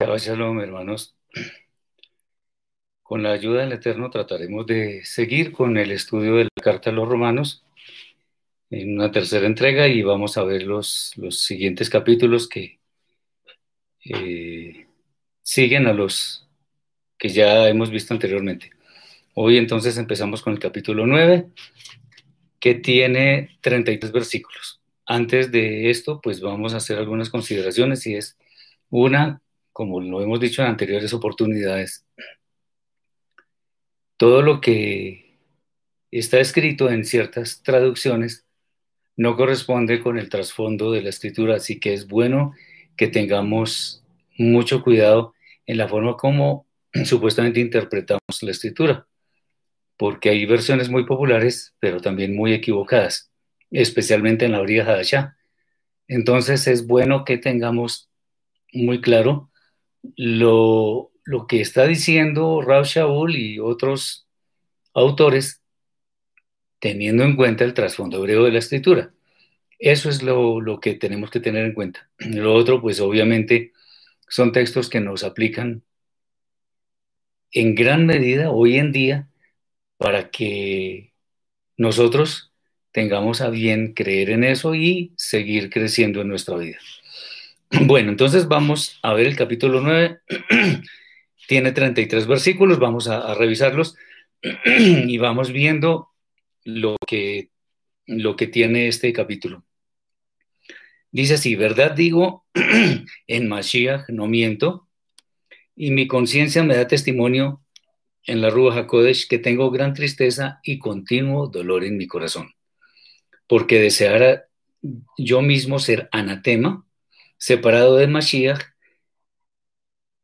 Shalom, hermanos. Con la ayuda del Eterno trataremos de seguir con el estudio de la Carta a los Romanos en una tercera entrega y vamos a ver los, los siguientes capítulos que eh, siguen a los que ya hemos visto anteriormente. Hoy entonces empezamos con el capítulo 9, que tiene 33 versículos. Antes de esto, pues vamos a hacer algunas consideraciones y es una, como lo hemos dicho en anteriores oportunidades, todo lo que está escrito en ciertas traducciones no corresponde con el trasfondo de la escritura, así que es bueno que tengamos mucho cuidado en la forma como supuestamente interpretamos la escritura, porque hay versiones muy populares, pero también muy equivocadas, especialmente en la orilla Hadashah. Entonces es bueno que tengamos muy claro lo, que está diciendo Rav Shaul y otros autores, teniendo en cuenta el trasfondo hebreo de la escritura. Eso es lo, que tenemos que tener en cuenta. Lo otro, pues obviamente, son textos que nos aplican en gran medida hoy en día para que nosotros tengamos a bien creer en eso y seguir creciendo en nuestra vida. Bueno, entonces vamos a ver el capítulo 9. Tiene 33 versículos, vamos a, revisarlos y vamos viendo lo que, lo que tiene este capítulo. Dice así, verdad digo, en Mashiach no miento, y mi conciencia me da testimonio en la Rúa HaKodesh que tengo gran tristeza y continuo dolor en mi corazón, porque deseara yo mismo ser anatema, separado de Mashiach,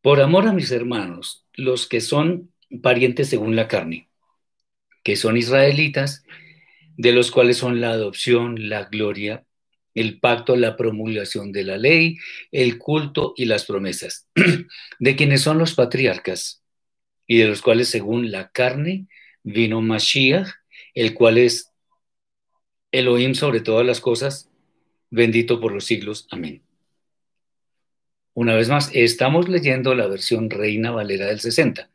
por amor a mis hermanos, los que son parientes según la carne, que son israelitas, de los cuales son la adopción, la gloria, el pacto, la promulgación de la ley, el culto y las promesas, de quienes son los patriarcas y de los cuales según la carne vino Mashiach, el cual es Elohim sobre todas las cosas, bendito por los siglos. Amén. Una vez más, estamos leyendo la versión Reina Valera del 60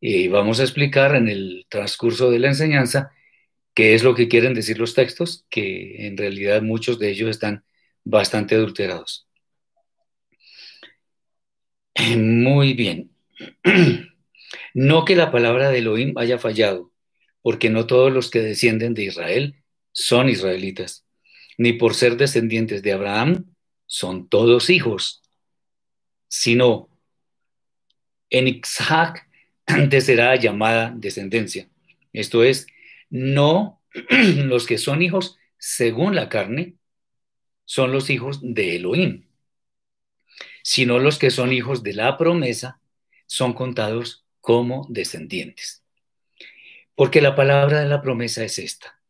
y vamos a explicar en el transcurso de la enseñanza qué es lo que quieren decir los textos, que en realidad muchos de ellos están bastante adulterados. Muy bien. No que la palabra de Elohim haya fallado, porque no todos los que descienden de Israel son israelitas, ni por ser descendientes de Abraham son todos hijos, sino en Isaac antes será llamada descendencia. Esto es, no los que son hijos según la carne son los hijos de Elohim, sino los que son hijos de la promesa son contados como descendientes. Porque la palabra de la promesa es esta.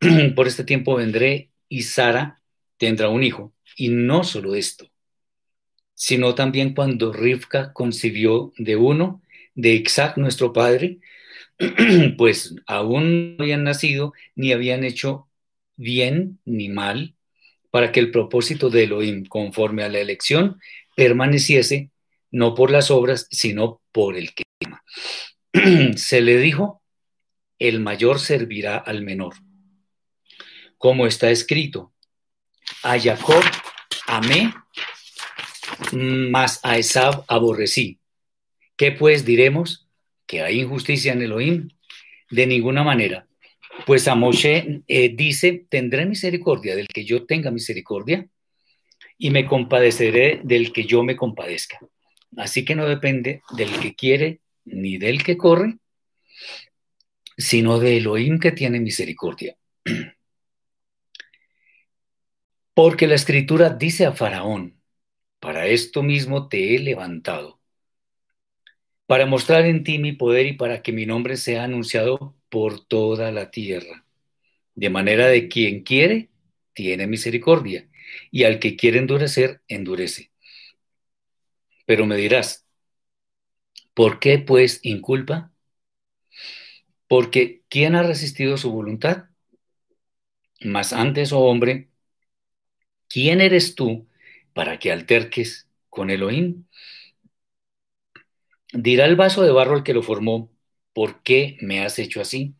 Por este tiempo vendré y Sara tendrá un hijo. Y no solo esto, sino también cuando Rivka concibió de uno, de Isaac nuestro padre, pues aún no habían nacido ni habían hecho bien ni mal para que el propósito de Elohim, conforme a la elección, permaneciese no por las obras, sino por el que. Se le dijo, el mayor servirá al menor. Como está escrito, a Jacob amé, mas a Esab aborrecí. ¿Qué pues diremos? que hay injusticia en Elohim? De ninguna manera. Pues a Moshe eh, dice, tendré misericordia del que yo tenga misericordia y me compadeceré del que yo me compadezca. Así que no depende del que quiere ni del que corre, sino de Elohim que tiene misericordia. Porque la escritura dice a Faraón, para esto mismo te he levantado para mostrar en ti mi poder y para que mi nombre sea anunciado por toda la tierra. De manera de quien quiere, tiene misericordia, y al que quiere endurecer, endurece. Pero me dirás, ¿por qué pues inculpa? Porque ¿quién ha resistido su voluntad? Mas antes, oh hombre, ¿quién eres tú para que alterques con Elohim? Dirá el vaso de barro al que lo formó, ¿por qué me has hecho así?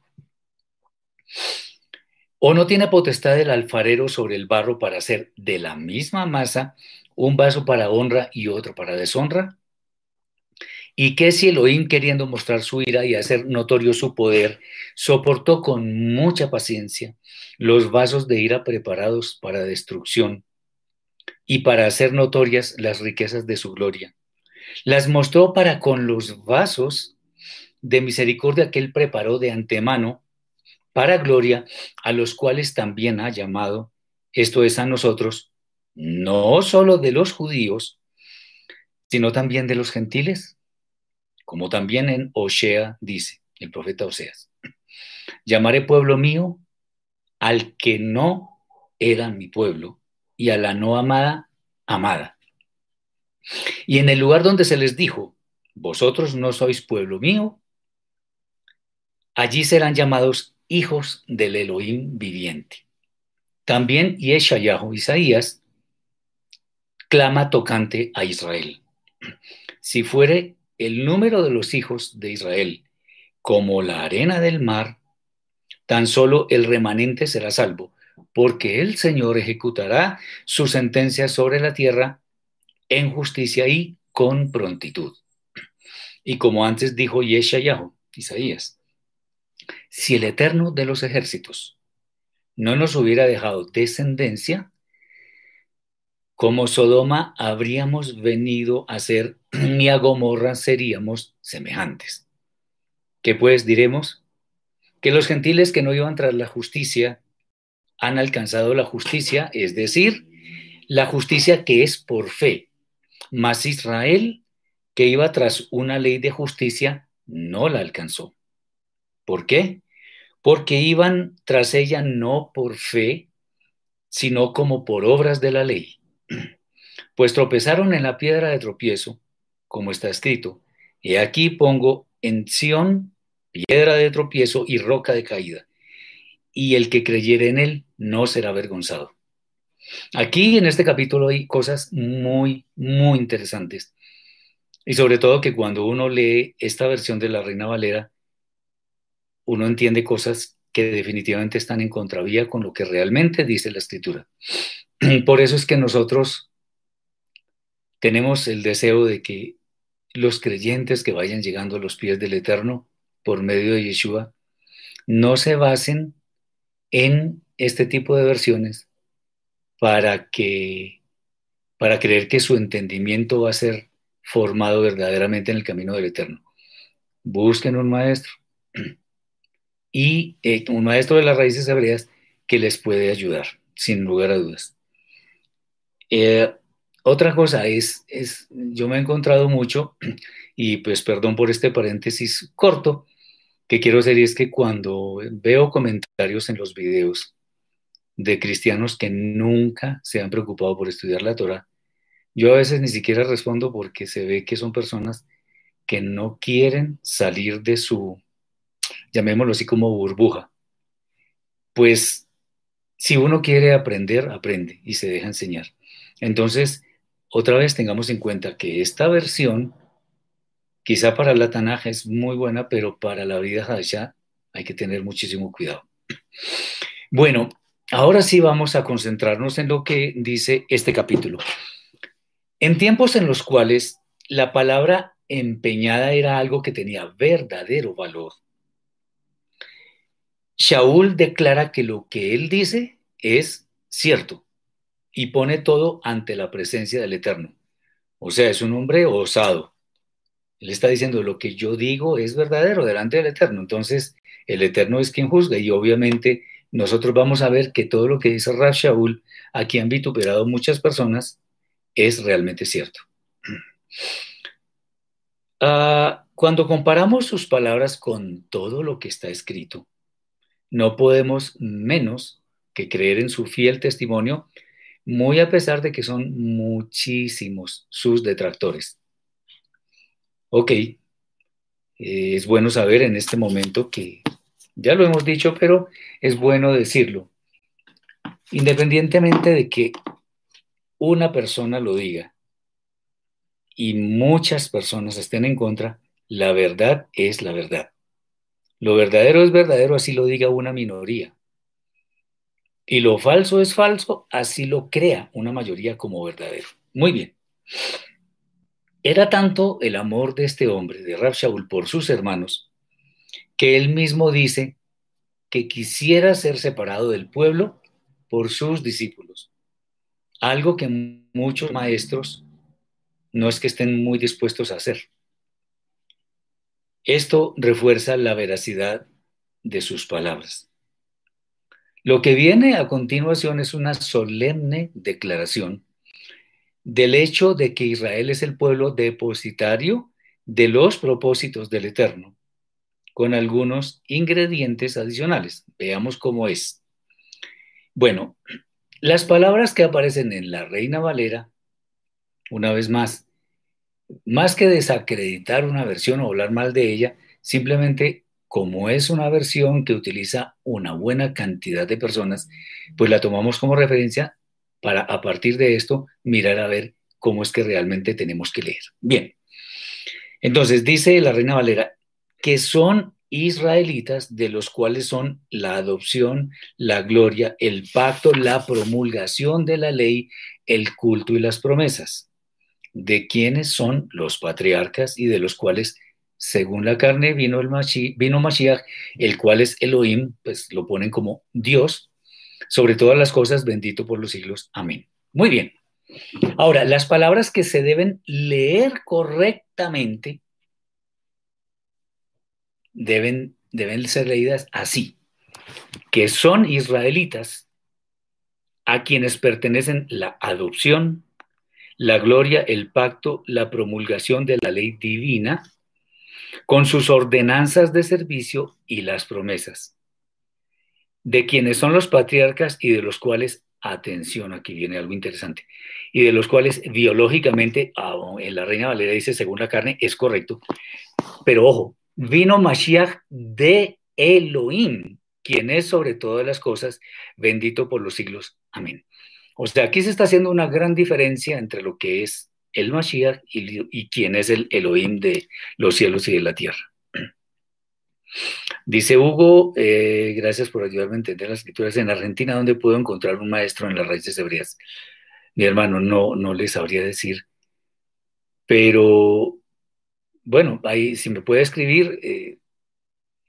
¿O no tiene potestad el alfarero sobre el barro para hacer de la misma masa un vaso para honra y otro para deshonra? ¿Y qué si Elohim, queriendo mostrar su ira y hacer notorio su poder, soportó con mucha paciencia los vasos de ira preparados para destrucción y para hacer notorias las riquezas de su gloria? Las mostró para con los vasos de misericordia que él preparó de antemano para gloria, a los cuales también ha llamado, esto es a nosotros, no solo de los judíos, sino también de los gentiles como también en Osea dice, el profeta Oseas. Llamaré pueblo mío al que no era mi pueblo y a la no amada, amada. Y en el lugar donde se les dijo, vosotros no sois pueblo mío, allí serán llamados hijos del Elohim viviente. También Yeshayahu, Isaías, clama tocante a Israel. Si fuere el número de los hijos de Israel como la arena del mar, tan solo el remanente será salvo, porque el Señor ejecutará su sentencia sobre la tierra en justicia y con prontitud. Y como antes dijo Yeshayahu, Isaías, si el Eterno de los ejércitos no nos hubiera dejado descendencia, como Sodoma habríamos venido a ser ni a Gomorra seríamos semejantes. ¿Qué pues diremos? Que los gentiles que no iban tras la justicia han alcanzado la justicia, es decir, la justicia que es por fe. Mas Israel, que iba tras una ley de justicia, no la alcanzó. ¿Por qué? Porque iban tras ella no por fe, sino como por obras de la ley. Pues tropezaron en la piedra de tropiezo, como está escrito, y aquí pongo en Sión piedra de tropiezo y roca de caída, y el que creyere en él no será avergonzado. Aquí en este capítulo hay cosas muy, muy interesantes. Y sobre todo que cuando uno lee esta versión de la Reina Valera, uno entiende cosas que definitivamente están en contravía con lo que realmente dice la escritura. Por eso es que nosotros tenemos el deseo de que los creyentes que vayan llegando a los pies del Eterno por medio de Yeshua no se basen en este tipo de versiones para que para creer que su entendimiento va a ser formado verdaderamente en el camino del Eterno. Busquen un maestro y eh, un maestro de las raíces hebreas que les puede ayudar, sin lugar a dudas. Eh, otra cosa es, es, yo me he encontrado mucho, y pues perdón por este paréntesis corto, que quiero hacer y es que cuando veo comentarios en los videos de cristianos que nunca se han preocupado por estudiar la Torah, yo a veces ni siquiera respondo porque se ve que son personas que no quieren salir de su, llamémoslo así como burbuja. Pues si uno quiere aprender, aprende y se deja enseñar. Entonces, otra vez tengamos en cuenta que esta versión, quizá para la Tanaja es muy buena, pero para la vida Hadashah hay que tener muchísimo cuidado. Bueno, ahora sí vamos a concentrarnos en lo que dice este capítulo. En tiempos en los cuales la palabra empeñada era algo que tenía verdadero valor, Shaul declara que lo que él dice es cierto y pone todo ante la presencia del Eterno. O sea, es un hombre osado. Él está diciendo, lo que yo digo es verdadero delante del Eterno. Entonces, el Eterno es quien juzga y obviamente nosotros vamos a ver que todo lo que dice Rab Shaul, aquí han vituperado muchas personas, es realmente cierto. Ah, cuando comparamos sus palabras con todo lo que está escrito, no podemos menos que creer en su fiel testimonio muy a pesar de que son muchísimos sus detractores. Ok, eh, es bueno saber en este momento que ya lo hemos dicho, pero es bueno decirlo. Independientemente de que una persona lo diga, y muchas personas estén en contra, la verdad es la verdad. Lo verdadero es verdadero, así lo diga una minoría. Y lo falso es falso, así lo crea una mayoría como verdadero. Muy bien. Era tanto el amor de este hombre, de Rab Shaul, por sus hermanos, que él mismo dice que quisiera ser separado del pueblo por sus discípulos. Algo que muchos maestros no es que estén muy dispuestos a hacer. Esto refuerza la veracidad de sus palabras. Lo que viene a continuación es una solemne declaración del hecho de que Israel es el pueblo depositario de los propósitos del Eterno, con algunos ingredientes adicionales. Veamos cómo es. Bueno, las palabras que aparecen en la Reina Valera, una vez más, más que desacreditar una versión o hablar mal de ella, simplemente como es una versión que utiliza una buena cantidad de personas, pues la tomamos como referencia para a partir de esto mirar a ver cómo es que realmente tenemos que leer. Bien, entonces dice la Reina Valera que son israelitas de los cuales son la adopción, la gloria, el pacto, la promulgación de la ley, el culto y las promesas, de quienes son los patriarcas y de los cuales, según la carne, vino, el Mashiach, vino Mashiach, el cual es Elohim, pues lo ponen como Dios, sobre todas las cosas, bendito por los siglos. Amén. Muy bien. Ahora, las palabras que se deben leer correctamente deben, deben ser leídas así, que son israelitas a quienes pertenecen la adopción, la gloria, el pacto, la promulgación de la ley divina, con sus ordenanzas de servicio y las promesas de quienes son los patriarcas y de los cuales, atención, aquí viene algo interesante, y de los cuales biológicamente, en la Reina Valera dice, según la carne, es correcto, pero ojo, vino Mashiach de Elohim, quien es sobre todas las cosas, bendito por los siglos. Amén. O sea, aquí se está haciendo una gran diferencia entre lo que es el Mashiach y, y quién es el Elohim de los cielos y de la tierra. Dice Hugo, eh, gracias por ayudarme a entender las escrituras. En Argentina, ¿dónde puedo encontrar un maestro en las raíces hebreas? Mi hermano, no, no les sabría decir. Pero, bueno, ahí, si me puede escribir, eh,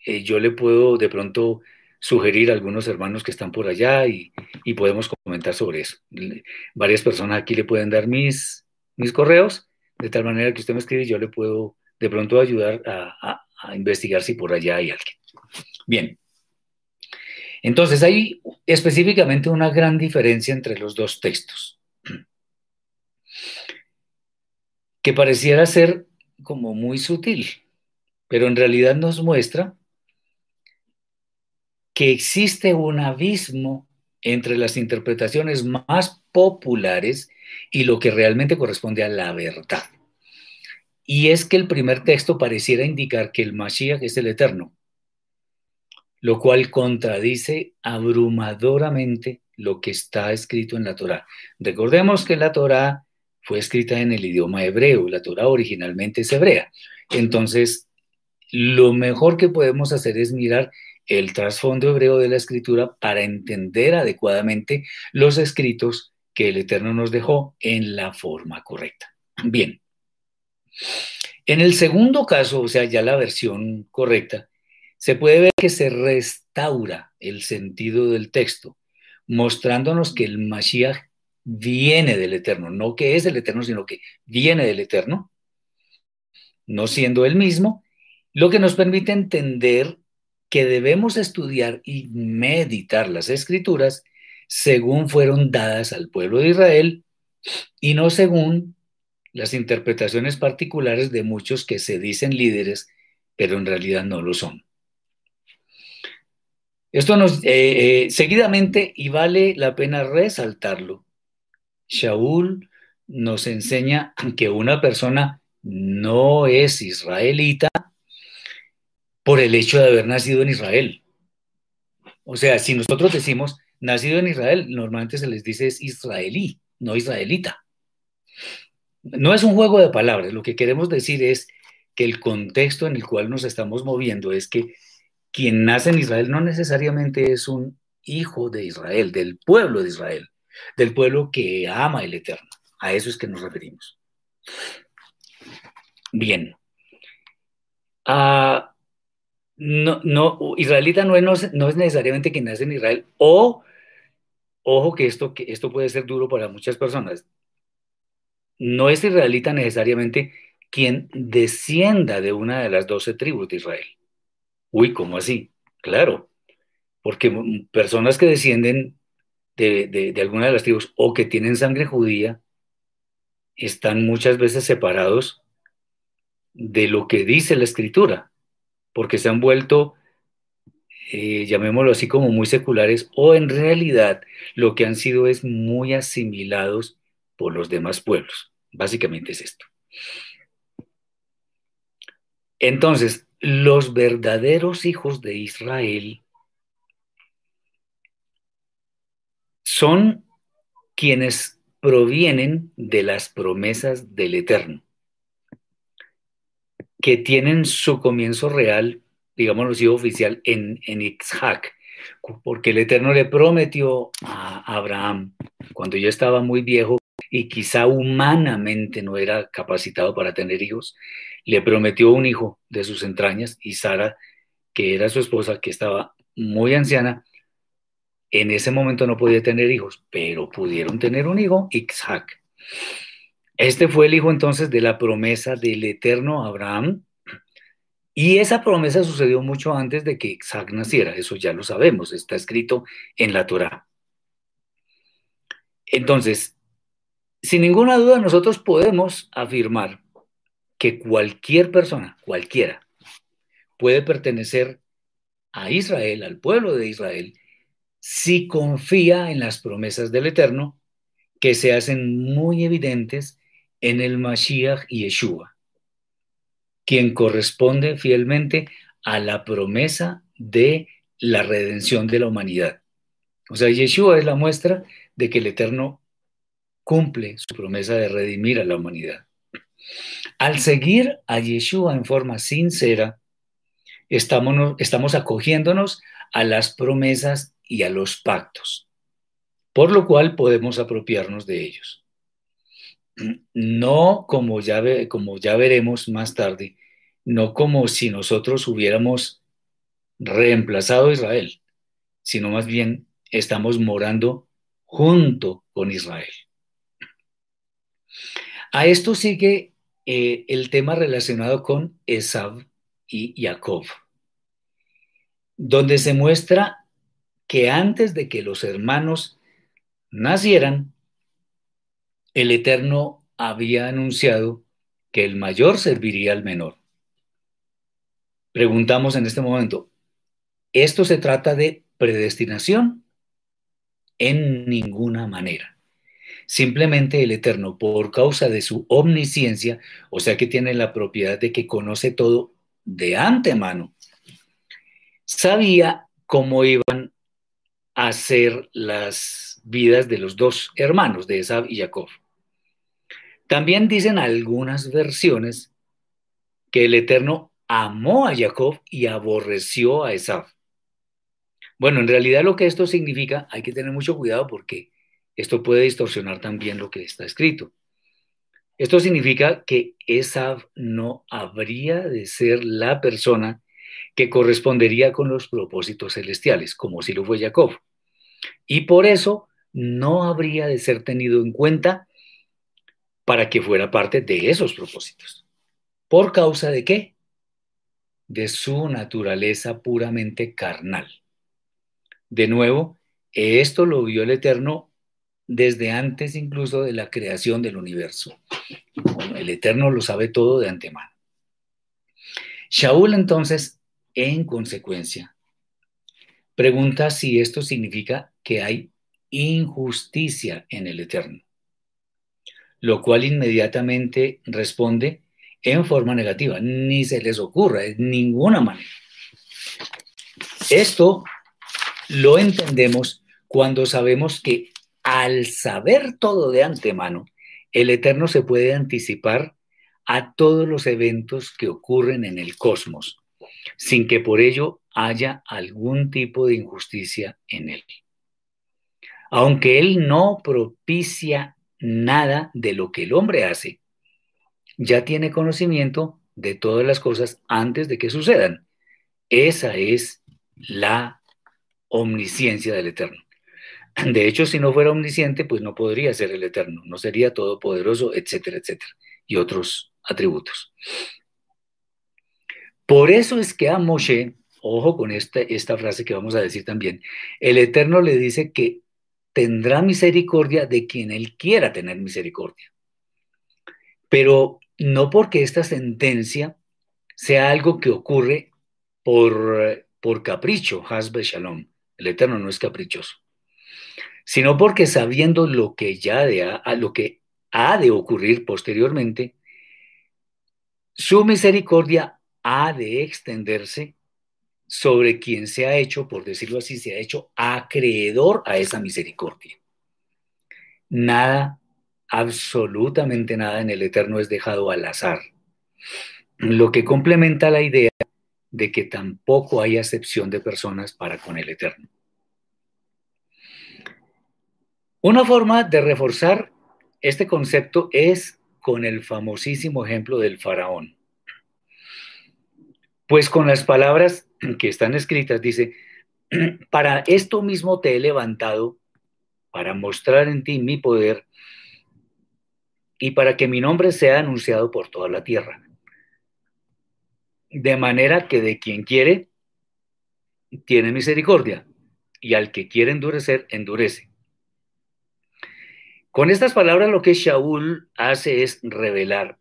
eh, yo le puedo de pronto sugerir a algunos hermanos que están por allá y, podemos comentar sobre eso. Varias personas aquí le pueden dar mis, mis correos, de tal manera que usted me escribe y yo le puedo de pronto ayudar a investigar si por allá hay alguien. Bien. Entonces hay específicamente una gran diferencia entre los dos textos, que pareciera ser como muy sutil, pero en realidad nos muestra que existe un abismo entre las interpretaciones más populares y lo que realmente corresponde a la verdad. Y es que el primer texto pareciera indicar que el Mashiach es el eterno, lo cual contradice abrumadoramente lo que está escrito en la Torá. Recordemos que la Torá fue escrita en el idioma hebreo, la Torá originalmente es hebrea. Entonces, lo mejor que podemos hacer es mirar el trasfondo hebreo de la escritura para entender adecuadamente los escritos que el Eterno nos dejó en la forma correcta. Bien, en el segundo caso, o sea, ya la versión correcta, se puede ver que se restaura el sentido del texto, mostrándonos que el Mashiach viene del Eterno, no que es el Eterno, sino que viene del Eterno, no siendo el mismo, lo que nos permite entender que debemos estudiar y meditar las escrituras según fueron dadas al pueblo de Israel y no según las interpretaciones particulares de muchos que se dicen líderes, pero en realidad no lo son. Esto nos, eh, eh, seguidamente, y vale la pena resaltarlo, Shaul nos enseña que una persona no es israelita por el hecho de haber nacido en Israel. O sea, si nosotros decimos nacido en Israel, normalmente se les dice es israelí, no israelita. No es un juego de palabras, lo que queremos decir es que el contexto en el cual nos estamos moviendo es que quien nace en Israel no necesariamente es un hijo de Israel, del pueblo de Israel, del pueblo que ama el Eterno. A eso es que nos referimos. Bien. Uh, no, no, israelita no es, no es necesariamente quien nace en Israel, o, ojo que esto, que esto puede ser duro para muchas personas, no es israelita necesariamente quien descienda de una de las doce tribus de Israel. Uy, ¿cómo así? Claro, porque personas que descienden de, alguna de las tribus o que tienen sangre judía están muchas veces separados de lo que dice la escritura, porque se han vuelto, eh, llamémoslo así, como muy seculares, o en realidad lo que han sido es muy asimilados por los demás pueblos. Básicamente es esto. Entonces, los verdaderos hijos de Israel son quienes provienen de las promesas del Eterno que tienen su comienzo real, digámoslo así, oficial, en, en porque el Eterno le prometió a Abraham, cuando ya estaba muy viejo y quizá humanamente no era capacitado para tener hijos, le prometió un hijo de sus entrañas y Sara, que era su esposa, que estaba muy anciana, en ese momento no podía tener hijos, pero pudieron tener un hijo, Isaac. Este fue el hijo entonces de la promesa del eterno Abraham. Y esa promesa sucedió mucho antes de que Isaac naciera, eso ya lo sabemos, está escrito en la Torá. Entonces, sin ninguna duda nosotros podemos afirmar que cualquier persona, cualquiera, puede pertenecer a Israel, al pueblo de Israel, si confía en las promesas del Eterno, que se hacen muy evidentes en el Mashiach Yeshua, quien corresponde fielmente a la promesa de la redención de la humanidad. O sea, Yeshua es la muestra de que el Eterno cumple su promesa de redimir a la humanidad. Al seguir a Yeshua en forma sincera, estamos, acogiéndonos a las promesas y a los pactos, por lo cual podemos apropiarnos de ellos no como ya, como ya veremos más tarde, no como si nosotros hubiéramos reemplazado a Israel, sino más bien estamos morando junto con Israel. A esto sigue eh, el tema relacionado con Esab y Jacob, donde se muestra que antes de que los hermanos nacieran, el Eterno había anunciado que el mayor serviría al menor. Preguntamos en este momento, ¿esto se trata de predestinación? En ninguna manera. Simplemente el Eterno, por causa de su omnisciencia, o sea que tiene la propiedad de que conoce todo de antemano, sabía cómo iban a ser las vidas de los dos hermanos, de Esab y Jacob. También dicen algunas versiones que el Eterno amó a Jacob y aborreció a Esaf. Bueno, en realidad lo que esto significa, hay que tener mucho cuidado porque esto puede distorsionar también lo que está escrito. Esto significa que Esaf no habría de ser la persona que correspondería con los propósitos celestiales, como si lo fue Jacob. Y por eso no habría de ser tenido en cuenta para que fuera parte de esos propósitos. ¿Por causa de qué? De su naturaleza puramente carnal. De nuevo, esto lo vio el Eterno desde antes incluso de la creación del universo. El Eterno lo sabe todo de antemano. Shaul entonces, en consecuencia, pregunta si esto significa que hay injusticia en el Eterno lo cual inmediatamente responde en forma negativa. Ni se les ocurra, de ninguna manera. Esto lo entendemos cuando sabemos que al saber todo de antemano, el Eterno se puede anticipar a todos los eventos que ocurren en el cosmos, sin que por ello haya algún tipo de injusticia en él. Aunque él no propicia nada de lo que el hombre hace, ya tiene conocimiento de todas las cosas antes de que sucedan. Esa es la omnisciencia del Eterno. De hecho, si no fuera omnisciente, pues no podría ser el Eterno, no sería todopoderoso, etcétera, etcétera, y otros atributos. Por eso es que a Moshe, ojo con esta, esta frase que vamos a decir también, el Eterno le dice que tendrá misericordia de quien él quiera tener misericordia. Pero no porque esta sentencia sea algo que ocurre por, por capricho, Hasbe Shalom. El Eterno no es caprichoso sino porque sabiendo lo que ya de, lo que ha de ocurrir posteriormente, su misericordia ha de extenderse sobre quien se ha hecho, por decirlo así, se ha hecho acreedor a esa misericordia. Nada, absolutamente nada en el Eterno es dejado al azar, lo que complementa la idea de que tampoco hay acepción de personas para con el Eterno. Una forma de reforzar este concepto es con el famosísimo ejemplo del faraón. Pues con las palabras que están escritas dice, para esto mismo te he levantado, para mostrar en ti mi poder y para que mi nombre sea anunciado por toda la tierra. De manera que de quien quiere, tiene misericordia, y al que quiere endurecer, endurece. Con estas palabras lo que Shaul hace es revelar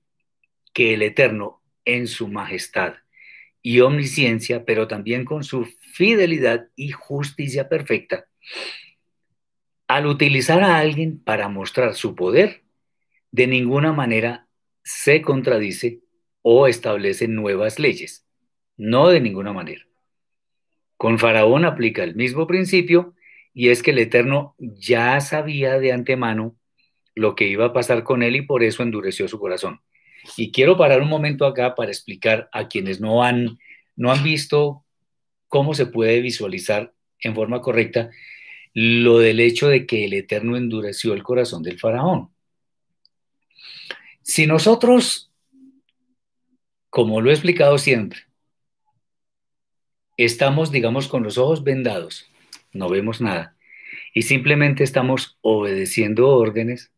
que el Eterno, en su majestad y omnisciencia, pero también con su fidelidad y justicia perfecta, al utilizar a alguien para mostrar su poder, de ninguna manera se contradice o establece nuevas leyes. No de ninguna manera. Con Faraón aplica el mismo principio y es que el Eterno ya sabía de antemano lo que iba a pasar con él y por eso endureció su corazón. Y quiero parar un momento acá para explicar a quienes no han, no han visto cómo se puede visualizar en forma correcta lo del hecho de que el Eterno endureció el corazón del faraón. Si nosotros, como lo he explicado siempre, estamos, digamos, con los ojos vendados, no vemos nada, y simplemente estamos obedeciendo órdenes,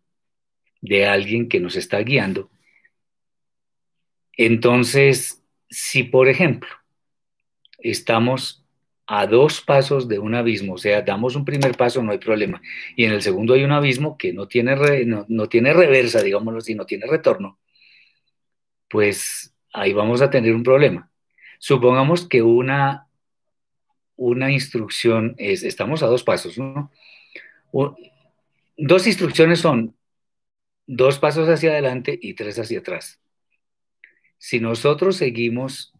de alguien que nos está guiando. Entonces, si por ejemplo estamos a dos pasos de un abismo, o sea, damos un primer paso, no hay problema, y en el segundo hay un abismo que no tiene, no, tiene reversa, digámoslo así, no tiene retorno, pues ahí vamos a tener un problema. Supongamos que una, una instrucción es, estamos a dos pasos, ¿no? dos instrucciones son dos pasos hacia adelante y tres hacia atrás. Si nosotros seguimos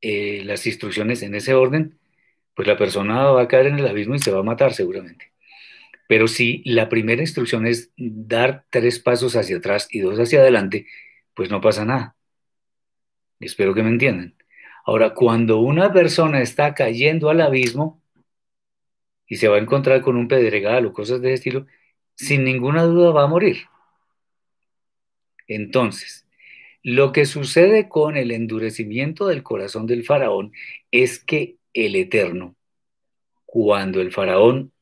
eh, las instrucciones en ese orden, pues la persona va a caer en el abismo y se va a matar seguramente. Pero si la primera instrucción es dar tres pasos hacia atrás y dos hacia adelante, pues no pasa nada. Espero que me entiendan. Ahora, cuando una persona está cayendo al abismo y se va a encontrar con un pedregal o cosas de ese estilo, sin ninguna duda va a morir. Entonces, lo que sucede con el endurecimiento del corazón del faraón es que el Eterno, cuando el faraón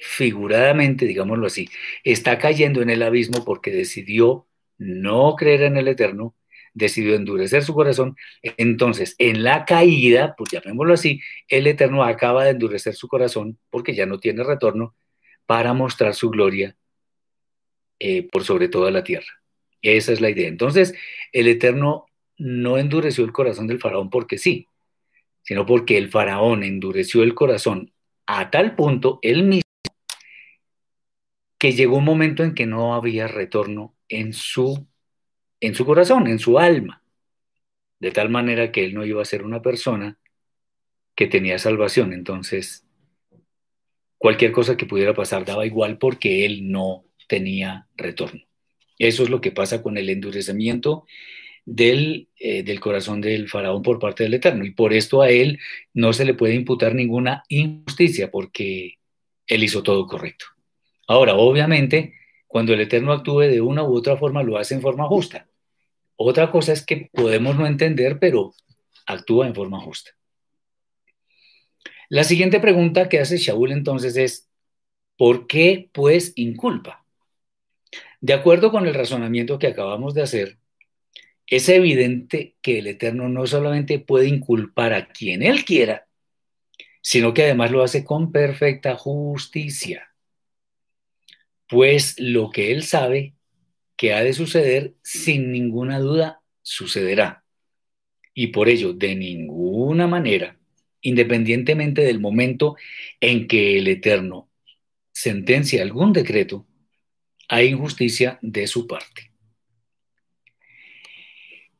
figuradamente, digámoslo así, está cayendo en el abismo porque decidió no creer en el Eterno, decidió endurecer su corazón, entonces en la caída, pues llamémoslo así, el Eterno acaba de endurecer su corazón porque ya no tiene retorno para mostrar su gloria eh, por sobre toda la tierra. Esa es la idea. Entonces, el Eterno no endureció el corazón del faraón porque sí, sino porque el faraón endureció el corazón a tal punto él mismo que llegó un momento en que no había retorno en su, en su corazón, en su alma, de tal manera que él no iba a ser una persona que tenía salvación. Entonces, cualquier cosa que pudiera pasar daba igual porque él no tenía retorno. Eso es lo que pasa con el endurecimiento del, eh, del, corazón del faraón por parte del Eterno. Y por esto a él no se le puede imputar ninguna injusticia porque él hizo todo correcto. Ahora, obviamente, cuando el Eterno actúe de una u otra forma, lo hace en forma justa. Otra cosa es que podemos no entender, pero actúa en forma justa. La siguiente pregunta que hace Shaul entonces es, ¿por qué pues inculpa? De acuerdo con el razonamiento que acabamos de hacer, es evidente que el Eterno no solamente puede inculpar a quien Él quiera, sino que además lo hace con perfecta justicia. Pues lo que Él sabe que ha de suceder, sin ninguna duda, sucederá. Y por ello, de ninguna manera, independientemente del momento en que el Eterno sentencia algún decreto, hay injusticia de su parte.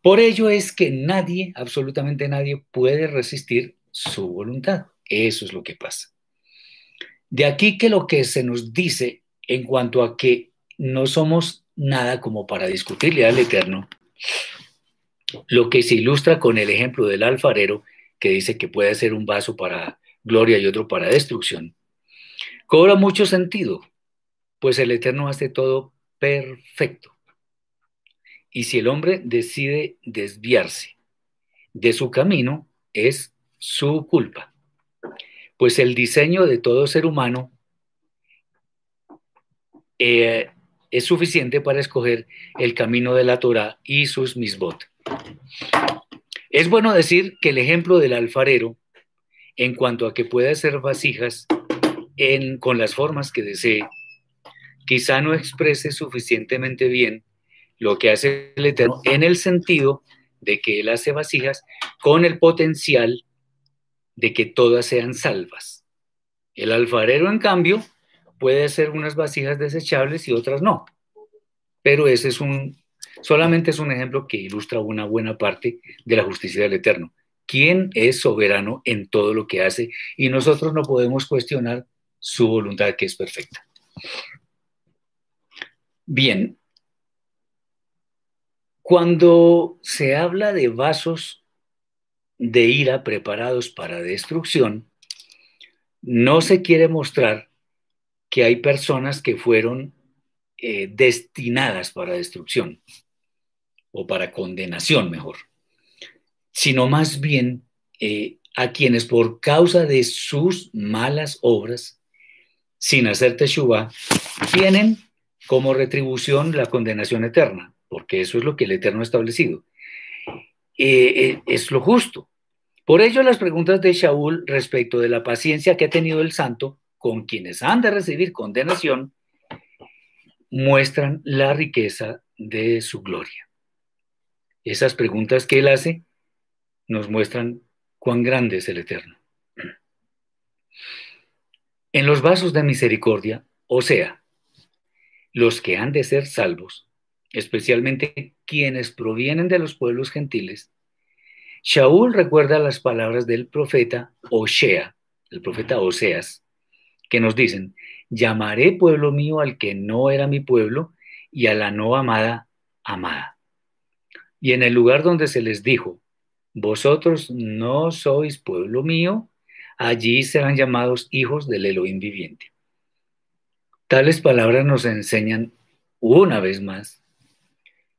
Por ello es que nadie, absolutamente nadie, puede resistir su voluntad. Eso es lo que pasa. De aquí que lo que se nos dice en cuanto a que no somos nada como para discutirle al Eterno, lo que se ilustra con el ejemplo del alfarero, que dice que puede ser un vaso para gloria y otro para destrucción, cobra mucho sentido, pues el Eterno hace todo perfecto. Y si el hombre decide desviarse de su camino, es su culpa. Pues el diseño de todo ser humano eh, es suficiente para escoger el camino de la Torah y sus misbot. Es bueno decir que el ejemplo del alfarero, en cuanto a que puede hacer vasijas en, con las formas que desee, quizá no exprese suficientemente bien lo que hace el Eterno en el sentido de que Él hace vasijas con el potencial de que todas sean salvas. El alfarero, en cambio, puede hacer unas vasijas desechables y otras no. Pero ese es un, solamente es un ejemplo que ilustra una buena parte de la justicia del Eterno. ¿Quién es soberano en todo lo que hace? Y nosotros no podemos cuestionar su voluntad que es perfecta. Bien, cuando se habla de vasos de ira preparados para destrucción, no se quiere mostrar que hay personas que fueron eh, destinadas para destrucción o para condenación mejor, sino más bien eh, a quienes por causa de sus malas obras, sin hacer teshuva, tienen como retribución la condenación eterna porque eso es lo que el Eterno ha establecido. Eh, eh, es lo justo. Por ello, las preguntas de Shaul respecto de la paciencia que ha tenido el santo con quienes han de recibir condenación muestran la riqueza de su gloria. Esas preguntas que él hace nos muestran cuán grande es el Eterno. En los vasos de misericordia, o sea, los que han de ser salvos, especialmente quienes provienen de los pueblos gentiles, Shaul recuerda las palabras del profeta Osea, el profeta Oseas, que nos dicen, llamaré pueblo mío al que no era mi pueblo y a la no amada, amada. Y en el lugar donde se les dijo, vosotros no sois pueblo mío, allí serán llamados hijos del Elohim viviente. Tales palabras nos enseñan una vez más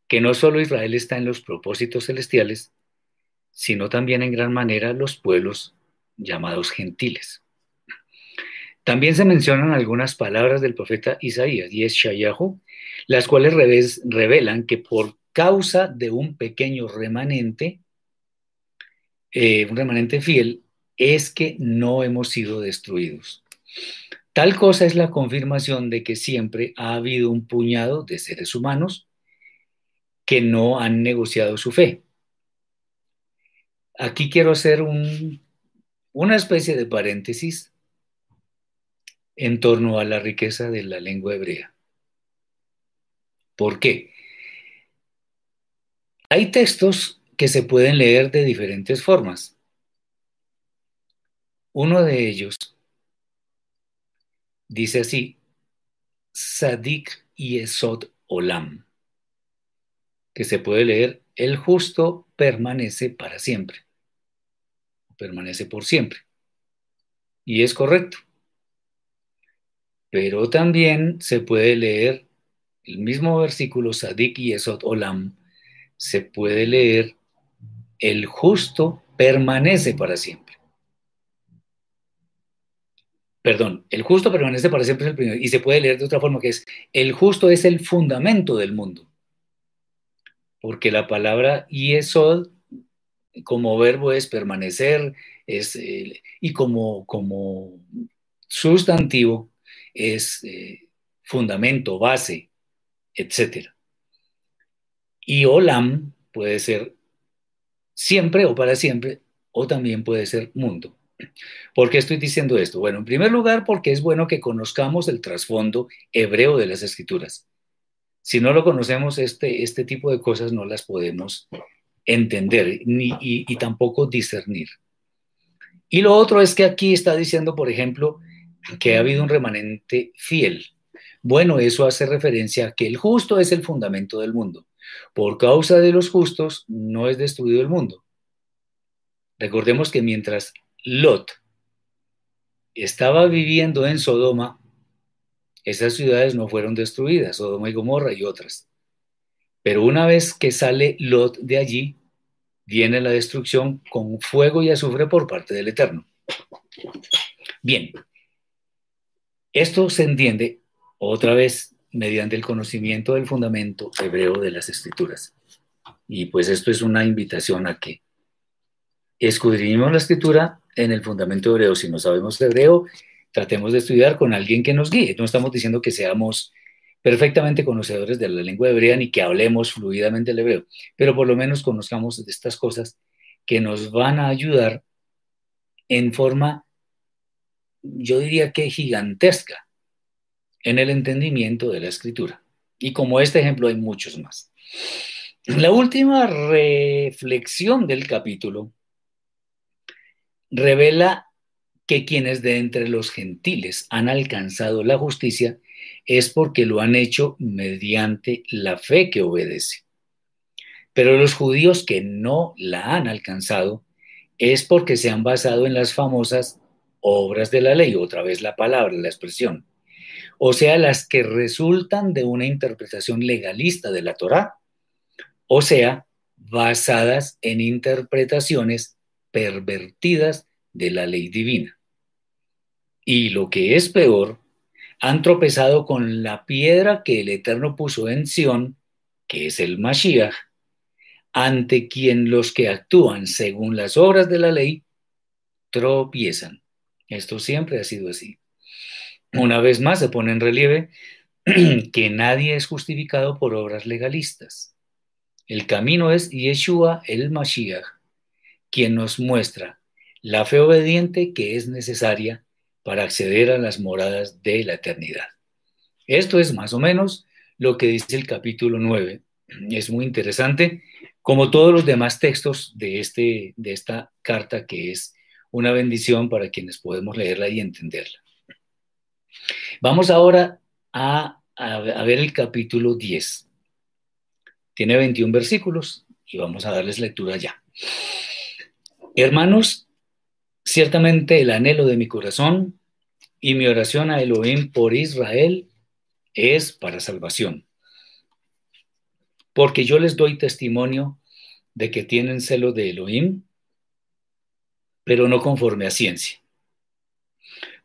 que no solo Israel está en los propósitos celestiales, sino también en gran manera los pueblos llamados gentiles. También se mencionan algunas palabras del profeta Isaías y Eshayahu, las cuales revelan que por causa de un pequeño remanente, eh, un remanente fiel, es que no hemos sido destruidos. Tal cosa es la confirmación de que siempre ha habido un puñado de seres humanos que no han negociado su fe. Aquí quiero hacer una especie de paréntesis en torno a la riqueza de la lengua hebrea. ¿Por qué? Hay textos que se pueden leer de diferentes formas. Uno de ellos dice así, Sadik Yesod Olam, que se puede leer, el justo permanece para siempre, permanece por siempre. Y es correcto. Pero también se puede leer el mismo versículo, Sadik y Esot Olam, se puede leer, el justo permanece para siempre. Perdón, el justo permanece para siempre es el primero. Y se puede leer de otra forma, que es, el justo es el fundamento del mundo. Porque la palabra Yesod como verbo es permanecer, es, eh, y como, como sustantivo es eh, fundamento, base, etc. Y olam puede ser siempre o para siempre, o también puede ser mundo. ¿Por qué estoy diciendo esto? Bueno, en primer lugar, porque es bueno que conozcamos el trasfondo hebreo de las escrituras. Si no lo conocemos, este, este tipo de cosas no las podemos entender ni, y, y tampoco discernir. Y lo otro es que aquí está diciendo, por ejemplo, que ha habido un remanente fiel. Bueno, eso hace referencia a que el justo es el fundamento del mundo. Por causa de los justos no es destruido el mundo. Recordemos que mientras Lot estaba viviendo en Sodoma, esas ciudades no fueron destruidas, Sodoma y Gomorra y otras. Pero una vez que sale Lot de allí, viene la destrucción con fuego y azufre por parte del Eterno. Bien, esto se entiende otra vez mediante el conocimiento del fundamento hebreo de las escrituras. Y pues esto es una invitación a que escudriñemos la escritura en el fundamento hebreo. Si no sabemos hebreo, tratemos de estudiar con alguien que nos guíe. No estamos diciendo que seamos perfectamente conocedores de la lengua hebrea ni que hablemos fluidamente el hebreo, pero por lo menos conozcamos estas cosas que nos van a ayudar en forma, yo diría que gigantesca, en el entendimiento de la escritura. Y como este ejemplo hay muchos más. La última reflexión del capítulo revela que quienes de entre los gentiles han alcanzado la justicia es porque lo han hecho mediante la fe que obedece. Pero los judíos que no la han alcanzado es porque se han basado en las famosas obras de la ley, otra vez la palabra, la expresión, o sea, las que resultan de una interpretación legalista de la Torá, o sea, basadas en interpretaciones pervertidas de la ley divina. Y lo que es peor, han tropezado con la piedra que el Eterno puso en Sión, que es el Mashiach, ante quien los que actúan según las obras de la ley tropiezan. Esto siempre ha sido así. Una vez más se pone en relieve que nadie es justificado por obras legalistas. El camino es Yeshua el Mashiach, quien nos muestra la fe obediente que es necesaria para acceder a las moradas de la eternidad. Esto es más o menos lo que dice el capítulo 9. Es muy interesante, como todos los demás textos de, este, de esta carta, que es una bendición para quienes podemos leerla y entenderla. Vamos ahora a, a, ver el capítulo 10. Tiene 21 versículos y vamos a darles lectura ya. Hermanos, Ciertamente el anhelo de mi corazón y mi oración a Elohim por Israel es para salvación. Porque yo les doy testimonio de que tienen celo de Elohim, pero no conforme a ciencia.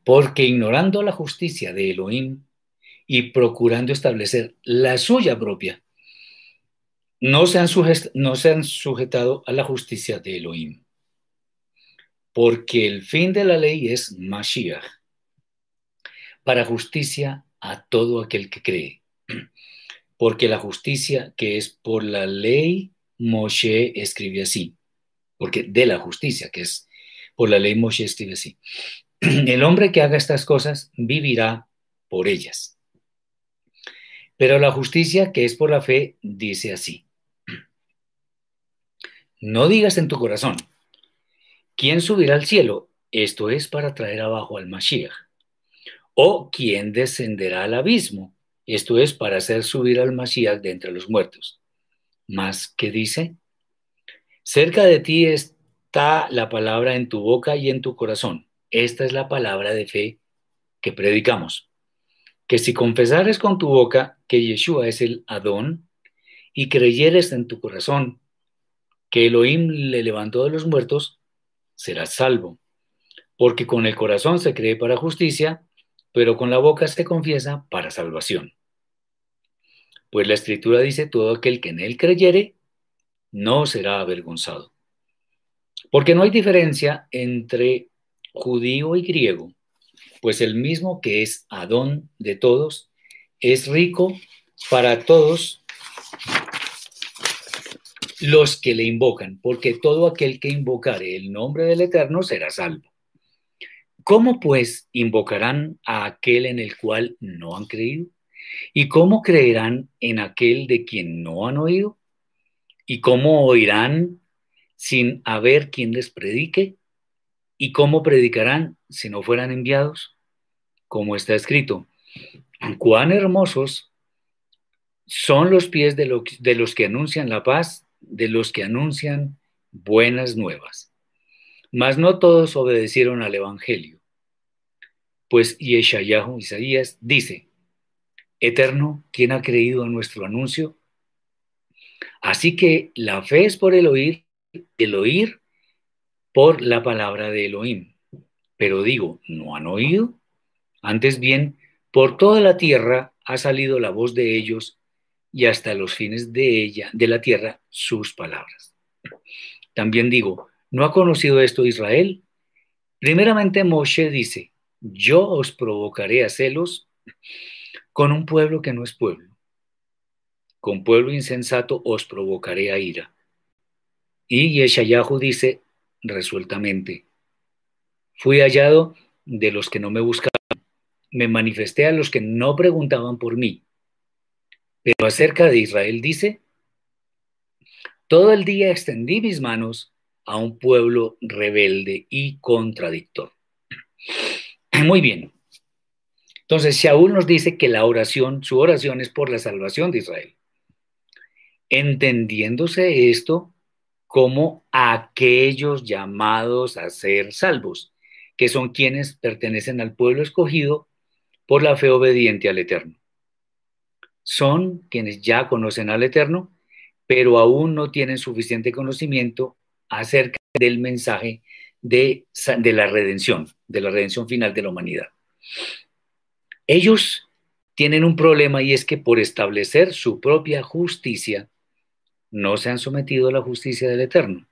Porque ignorando la justicia de Elohim y procurando establecer la suya propia, no se han, sujetado a la justicia de Elohim porque el fin de la ley es Mashiach, para justicia a todo aquel que cree. Porque la justicia que es por la ley, Moshe escribe así. Porque de la justicia que es por la ley, Moshe escribe así. El hombre que haga estas cosas vivirá por ellas. Pero la justicia que es por la fe dice así. No digas en tu corazón, ¿Quién subirá al cielo? Esto es para traer abajo al Mashiach. ¿O quién descenderá al abismo? Esto es para hacer subir al Mashiach de entre los muertos. Más que dice, cerca de ti la palabra en tu boca y en tu corazón. Esta es la palabra de fe que predicamos. Que si confesares con tu boca que Yeshua es el Adón y creyeres en tu corazón que Elohim le levantó de los muertos, serás salvo. Porque con el corazón se cree para justicia, pero con la boca se confiesa para salvación. Pues la escritura dice, todo aquel que en él creyere, no será avergonzado. Porque no hay diferencia entre judío y griego, pues el mismo que es Adón de todos, es rico para todos los que le invocan, porque todo aquel que invocare el nombre del Eterno será salvo. ¿Cómo pues invocarán a aquel en el cual no han creído? ¿Y cómo creerán en aquel de quien no han oído? ¿Y cómo oirán sin haber quien les predique? ¿Y cómo predicarán si no fueran enviados? Como está escrito, cuán hermosos son los pies de, los que anuncian la paz, de los que anuncian buenas nuevas. Mas no todos obedecieron al Evangelio. Pues Yeshayahu Isaías dice, Eterno, ¿quién ha creído a nuestro anuncio? Así que la fe es por el oír, el oír por la palabra de Elohim. Pero digo, ¿no han oído? Antes bien, por toda la tierra ha salido la voz de ellos y hasta los fines de ella, de la tierra, sus palabras. También digo, ¿no ha conocido esto Israel? Primeramente Moshe dice, yo os provocaré a celos con un pueblo que no es pueblo. Con pueblo insensato os provocaré a ira. Y Yeshayahu dice resueltamente, fui hallado de los que no me buscaban, me manifesté a los que no preguntaban por mí. Pero acerca de Israel dice, todo el día extendí mis manos a un pueblo rebelde y contradictor. Muy bien. Entonces, Shaul nos dice que la oración, su oración es por la salvación de Israel. Entendiéndose esto como aquellos llamados a ser salvos, que son quienes pertenecen al pueblo escogido por la fe obediente al Eterno. Son quienes ya conocen al Eterno, pero aún no tienen suficiente conocimiento acerca del mensaje de, de la redención, de la redención final de la humanidad. Ellos tienen un problema y es que por establecer su propia justicia, no se han sometido a la justicia del Eterno,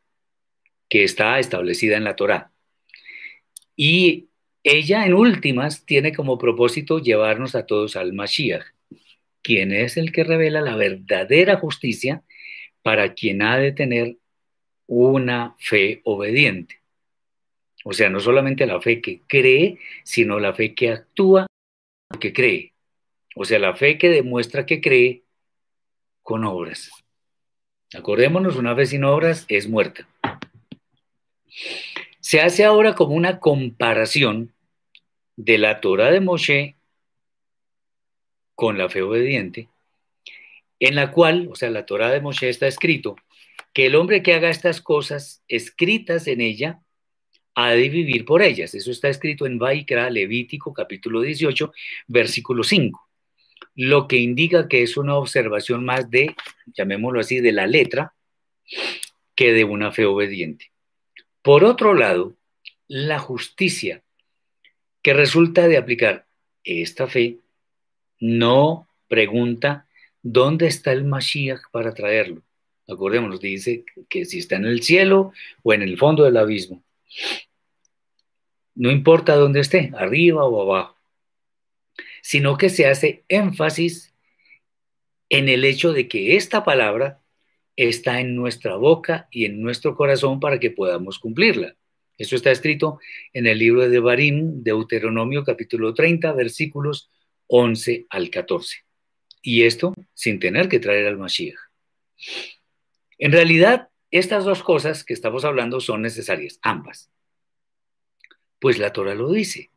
que está establecida en la Torá. Y ella, en últimas, tiene como propósito llevarnos a todos al Mashiach, quien es el que revela la verdadera justicia para quien ha de tener una fe obediente. O sea, no solamente la fe que cree, sino la fe que actúa que cree. O sea, la fe que demuestra que cree con obras. Acordémonos, una fe sin obras es muerta. Se hace ahora como una comparación de la Torah de Moshe con la fe obediente, en la cual, o sea, la Torah de Moshe está escrito que el hombre que haga estas cosas escritas en ella ha de vivir por ellas. Eso está escrito en Vaikra, Levítico, capítulo 18, versículo 5. Lo que indica que es una observación más de, llamémoslo así, de la letra que de una fe obediente. Por otro lado, la justicia que resulta de aplicar esta fe no pregunta dónde está el Mashiach para traerlo. Acordémonos, dice que si está en el cielo o en el fondo del abismo. No importa dónde esté, arriba o abajo, sino que se hace énfasis en el hecho de que esta palabra está en nuestra boca y en nuestro corazón para que podamos cumplirla. Eso está escrito en el libro de Devarim, Deuteronomio capítulo 30, versículos 11 al 14. Y esto sin tener que traer al Mashiach. En realidad, estas dos cosas que estamos hablando son necesarias, ambas. Pues la Torah lo dice.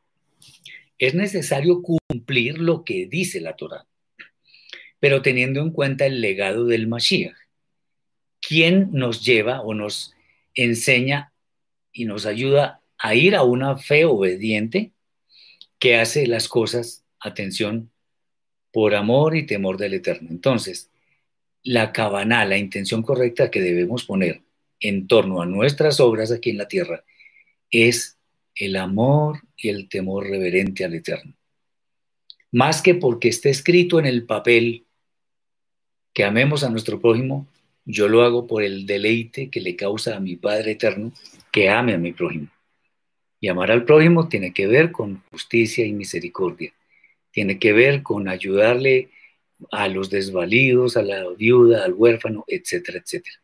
Es necesario cumplir lo que dice la Torah. pero teniendo en cuenta el legado del Mashiach. ¿Quién nos lleva o nos enseña y nos ayuda a ir a una fe obediente que hace las cosas, atención, por amor y temor del Eterno. Entonces, la cabana, la intención correcta que debemos poner en torno a nuestras obras aquí en la tierra, es el amor y el temor reverente al Eterno. Más que porque esté escrito en el papel que amemos a nuestro prójimo, yo lo hago por el deleite que le causa a mi Padre Eterno que ame a mi prójimo. Y amar al prójimo tiene que ver con justicia y misericordia. Tiene que ver con ayudarle a los desvalidos, a la viuda, al huérfano, etcétera, etcétera.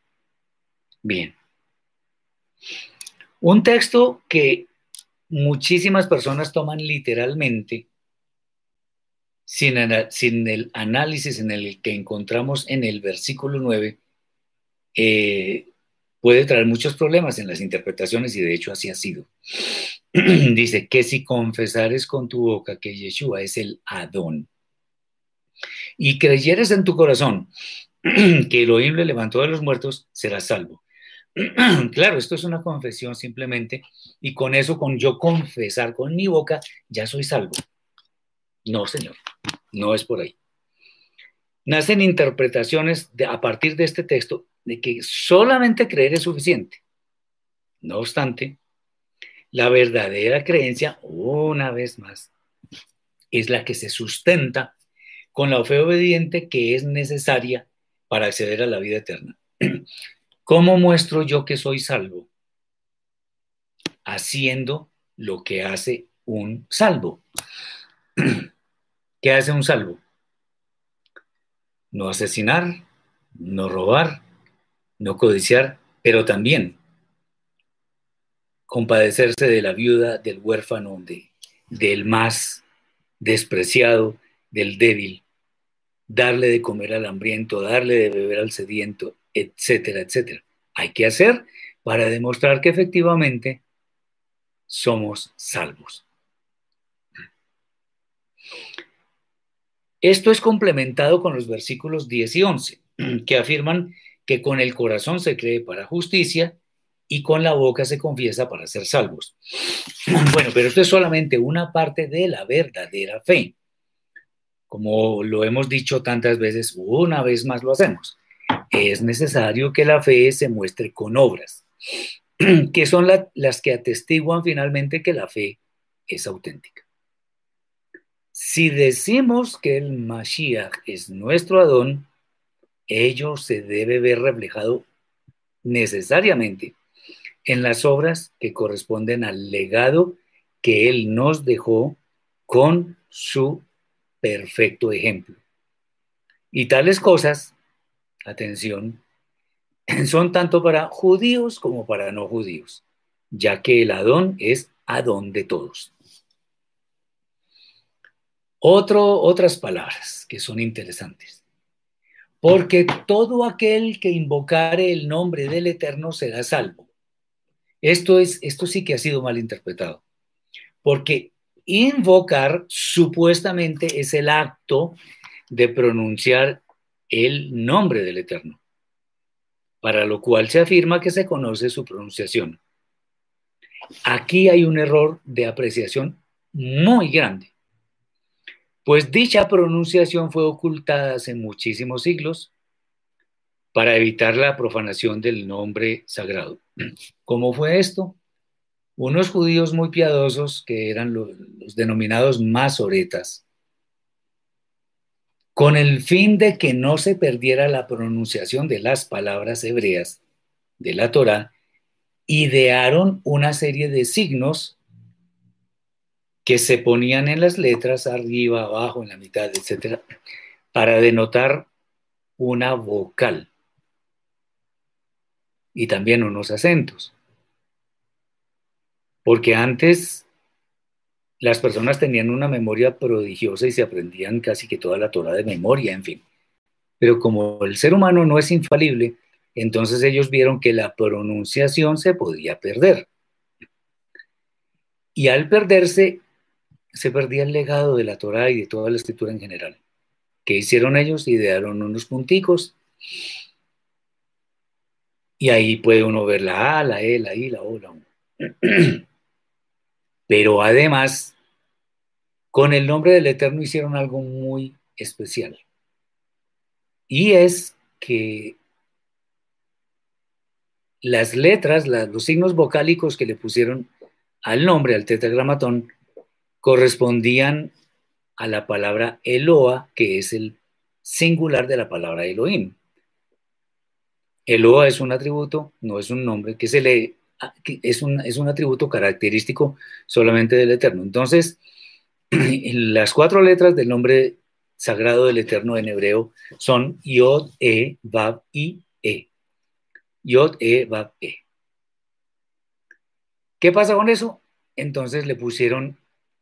Bien. Un texto que muchísimas personas toman literalmente sin, el análisis en el que encontramos en el versículo 9, eh, puede traer muchos problemas en las interpretaciones y de hecho así ha sido. Dice que si confesares con tu boca que Yeshua es el Adón y creyeres en tu corazón que Elohim le levantó de los muertos, serás salvo. claro, esto es una confesión simplemente y con eso, con yo confesar con mi boca, ya soy salvo. No, Señor, no es por ahí. Nacen interpretaciones a partir de este texto de que solamente creer es suficiente. No obstante, la verdadera creencia, una vez más, es la que se sustenta con la fe obediente que es necesaria para acceder a la vida eterna. ¿Cómo muestro yo que soy salvo? Haciendo lo que hace un salvo. ¿Qué hace un salvo? No asesinar, no robar, no codiciar, pero también compadecerse de la viuda, del huérfano, de, del más despreciado, del débil, darle de comer al hambriento, darle de beber al sediento, etcétera, etcétera. Hay que hacer para demostrar que efectivamente somos salvos. Esto es complementado con los versículos 10 y 11, que afirman que con el corazón se cree para justicia y con la boca se confiesa para ser salvos. Bueno, pero esto es solamente una parte de la verdadera fe. Como lo hemos dicho tantas veces, una vez más lo hacemos. Es necesario que la fe se muestre con obras, que son las que atestiguan finalmente que la fe es auténtica. Si decimos que el Mashiach es nuestro Adón, ello se debe ver reflejado necesariamente en las obras que corresponden al legado que Él nos dejó con su perfecto ejemplo. Y tales cosas, atención, son tanto para judíos como para no judíos, ya que el Adón es Adón de todos. Otras palabras que son interesantes. Porque todo aquel que invocare el nombre del Eterno será salvo. Esto, es, esto sí que ha sido mal interpretado. Porque invocar supuestamente es el acto de pronunciar el nombre del Eterno, para lo cual se afirma que se conoce su pronunciación. Aquí hay un error de apreciación muy grande pues dicha pronunciación fue ocultada hace muchísimos siglos para evitar la profanación del nombre sagrado. ¿Cómo fue esto? Unos judíos muy piadosos, que eran los, denominados masoretas, con el fin de que no se perdiera la pronunciación de las palabras hebreas de la Torah, idearon una serie de signos que se ponían en las letras arriba, abajo, en la mitad, etcétera, para denotar una vocal y también unos acentos. Porque antes las personas tenían una memoria prodigiosa y se aprendían casi que toda la Torah de memoria, en fin. Pero como el ser humano no es infalible, entonces ellos vieron que la pronunciación se podía perder. Y al perderse, se perdía el legado de la Torá y de toda la escritura en general. ¿Qué hicieron ellos? Idearon unos punticos. Y ahí puede uno ver la A, la E, la I, la O, la U. Pero además, con el nombre del Eterno hicieron algo muy especial. Y es que las letras, los signos vocálicos que le pusieron al nombre, al tetragramatón, correspondían a la palabra Eloa, que es el singular de la palabra Elohim. Eloa es un atributo, no es un nombre, que se le es un, es un atributo característico solamente del Eterno. Entonces, las cuatro letras del nombre sagrado del Eterno en hebreo son Yod, E, Vav, I, E. Yod, E, Vav, E. ¿Qué pasa con eso? Entonces le pusieron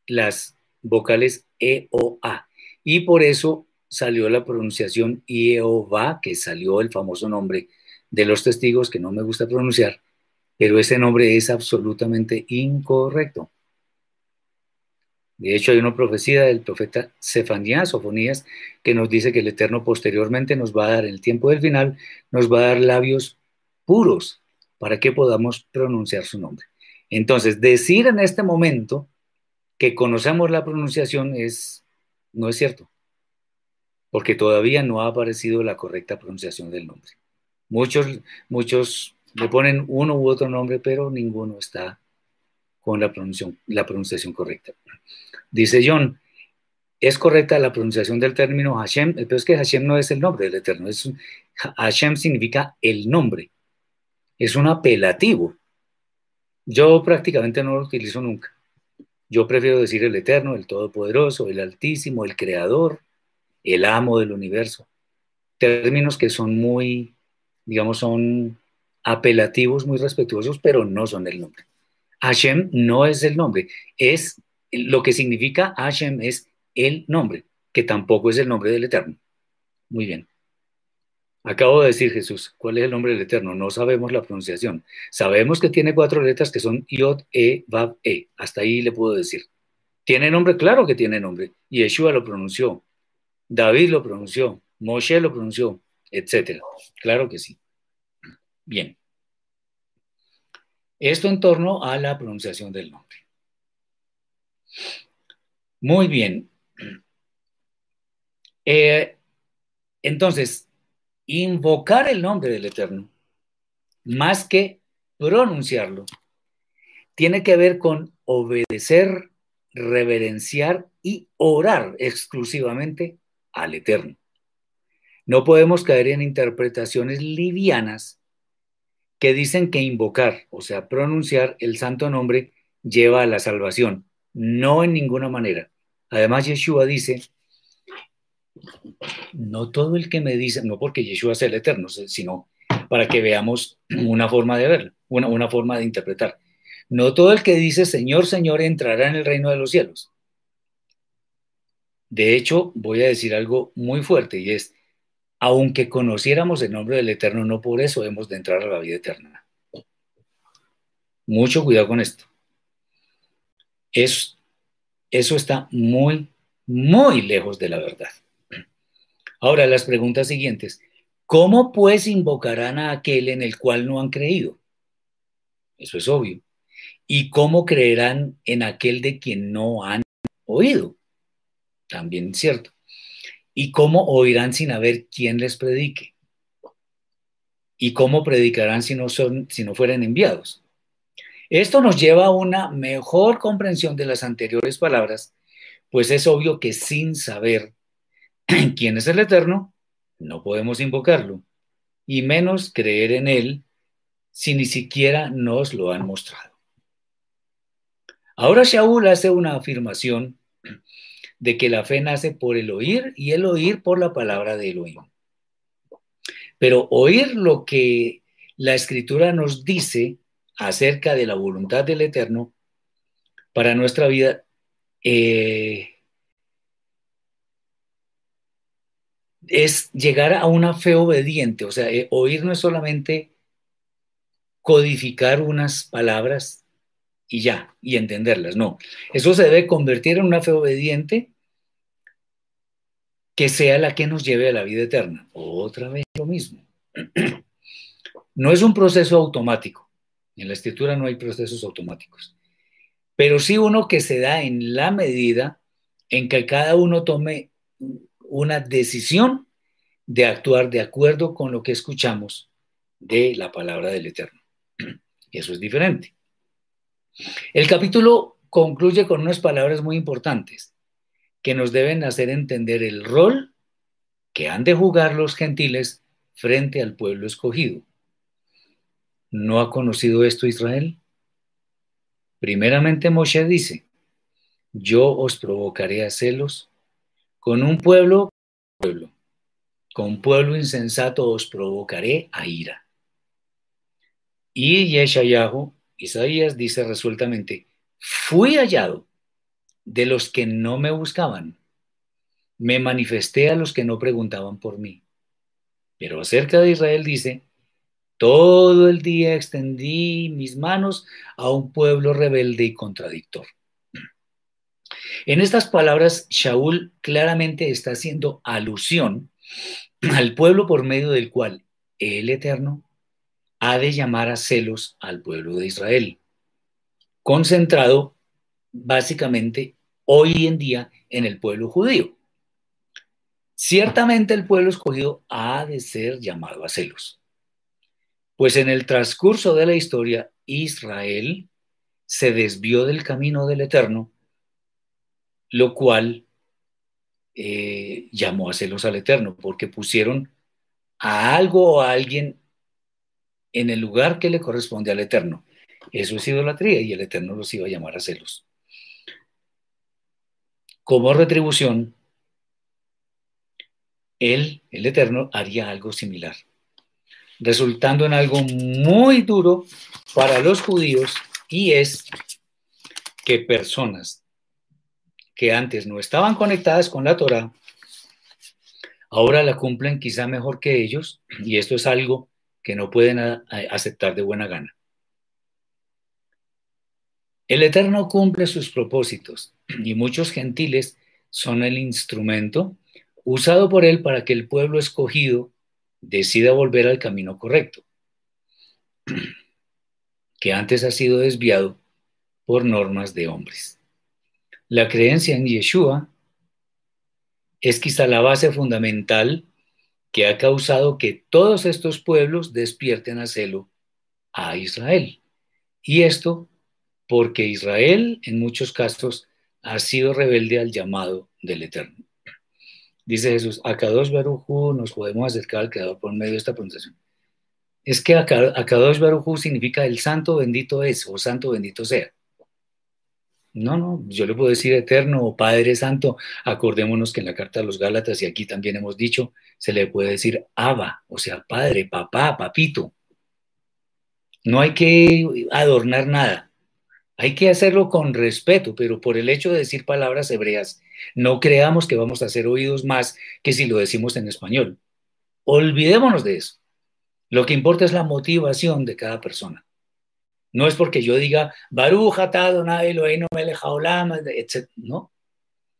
las vocales E, O, A. Y por eso salió la pronunciación I, O, Va, que salió el famoso nombre de los testigos que no me gusta pronunciar, pero ese nombre es absolutamente incorrecto. De hecho, hay una profecía del profeta Cefanías, Sofonías, que nos dice que el Eterno posteriormente nos va a dar, en el tiempo del final, nos va a dar labios puros para que podamos pronunciar su nombre. Entonces, decir en este momento que conocemos la pronunciación es, no es cierto, porque todavía no ha aparecido la correcta pronunciación del nombre. Muchos, muchos le ponen uno u otro nombre, pero ninguno está con la pronunciación, la pronunciación correcta. Dice John, es correcta la pronunciación del término Hashem, pero es que Hashem no es el nombre del Eterno, es Hashem significa el nombre, es un apelativo. Yo prácticamente no lo utilizo nunca. Yo prefiero decir el Eterno, el Todopoderoso, el Altísimo, el Creador, el Amo del Universo. Términos que son muy, digamos, son apelativos, muy respetuosos, pero no son el nombre. Hashem no es el nombre, es lo que significa Hashem es el nombre, que tampoco es el nombre del Eterno. Muy bien. Acabo de decir Jesús, ¿cuál es el nombre del Eterno? No sabemos la pronunciación. Sabemos que tiene cuatro letras que son Yod, E, Vav, E. Hasta ahí le puedo decir. ¿Tiene nombre? Claro que tiene nombre. Yeshua lo pronunció. David lo pronunció. Moshe lo pronunció, etcétera. Claro que sí. Bien. Esto en torno a la pronunciación del nombre. Muy bien. Eh, entonces, invocar el nombre del Eterno, más que pronunciarlo, tiene que ver con obedecer, reverenciar y orar exclusivamente al Eterno. No podemos caer en interpretaciones livianas que dicen que invocar, o sea, pronunciar el santo nombre lleva a la salvación. No en ninguna manera. Además, Yeshua dice, no todo el que me dice, no porque Yeshua sea el eterno, sino para que veamos una forma de verlo, una, una forma de interpretar. No todo el que dice Señor, Señor entrará en el reino de los cielos. De hecho, voy a decir algo muy fuerte y es, aunque conociéramos el nombre del Eterno, no por eso hemos de entrar a la vida eterna. Mucho cuidado con esto. Es, eso está muy, muy lejos de la verdad. Ahora, las preguntas siguientes. ¿Cómo pues invocarán a aquel en el cual no han creído? Eso es obvio. ¿Y cómo creerán en aquel de quien no han oído? También cierto. ¿Y cómo oirán sin haber quien les predique? ¿Y cómo predicarán si no, son, si no fueran enviados? Esto nos lleva a una mejor comprensión de las anteriores palabras, pues es obvio que sin saber quién es el Eterno, no podemos invocarlo, y menos creer en Él si ni siquiera nos lo han mostrado. Ahora Shaul hace una afirmación de que la fe nace por el oír y el oír por la palabra de Elohim. Pero oír lo que la escritura nos dice acerca de la voluntad del Eterno para nuestra vida eh, es llegar a una fe obediente. O sea, eh, oír no es solamente codificar unas palabras y ya, y entenderlas, no. Eso se debe convertir en una fe obediente que sea la que nos lleve a la vida eterna. Otra vez lo mismo. No es un proceso automático. En la escritura no hay procesos automáticos. Pero sí uno que se da en la medida en que cada uno tome una decisión de actuar de acuerdo con lo que escuchamos de la palabra del Eterno. Eso es diferente. El capítulo concluye con unas palabras muy importantes que nos deben hacer entender el rol que han de jugar los gentiles frente al pueblo escogido. ¿No ha conocido esto Israel? Primeramente Moshe dice, yo os provocaré a celos con un pueblo, pueblo, con pueblo insensato os provocaré a ira. Y Yeshayahu, Isaías dice resueltamente, fui hallado de los que no me buscaban, me manifesté a los que no preguntaban por mí. Pero acerca de Israel dice, todo el día extendí mis manos a un pueblo rebelde y contradictor. En estas palabras, Shaul claramente está haciendo alusión al pueblo por medio del cual el Eterno ha de llamar a celos al pueblo de Israel, concentrado básicamente hoy en día en el pueblo judío. Ciertamente el pueblo escogido ha de ser llamado a celos, pues en el transcurso de la historia Israel se desvió del camino del Eterno, lo cual eh, llamó a celos al Eterno, porque pusieron a algo o a alguien en el lugar que le corresponde al Eterno. Eso es idolatría y el Eterno los iba a llamar a celos. Como retribución, él, el Eterno, haría algo similar, resultando en algo muy duro para los judíos y es que personas que antes no estaban conectadas con la Torah, ahora la cumplen quizá mejor que ellos y esto es algo que no pueden aceptar de buena gana. El Eterno cumple sus propósitos y muchos gentiles son el instrumento usado por él para que el pueblo escogido decida volver al camino correcto, que antes ha sido desviado por normas de hombres. La creencia en Yeshua es quizá la base fundamental que ha causado que todos estos pueblos despierten a celo a Israel. Y esto porque Israel en muchos casos ha sido rebelde al llamado del Eterno. Dice Jesús, a Kadosh nos podemos acercar al Creador por medio de esta pronunciación. Es que Akadosh Baruchu significa el santo bendito es o santo bendito sea. No, no, yo le puedo decir eterno o Padre Santo. Acordémonos que en la carta de los Gálatas y aquí también hemos dicho, se le puede decir Abba, o sea, Padre, Papá, Papito. No hay que adornar nada. Hay que hacerlo con respeto, pero por el hecho de decir palabras hebreas, no creamos que vamos a hacer oídos más que si lo decimos en español. Olvidémonos de eso. Lo que importa es la motivación de cada persona. No es porque yo diga, Baruch Adonai no me etc. No.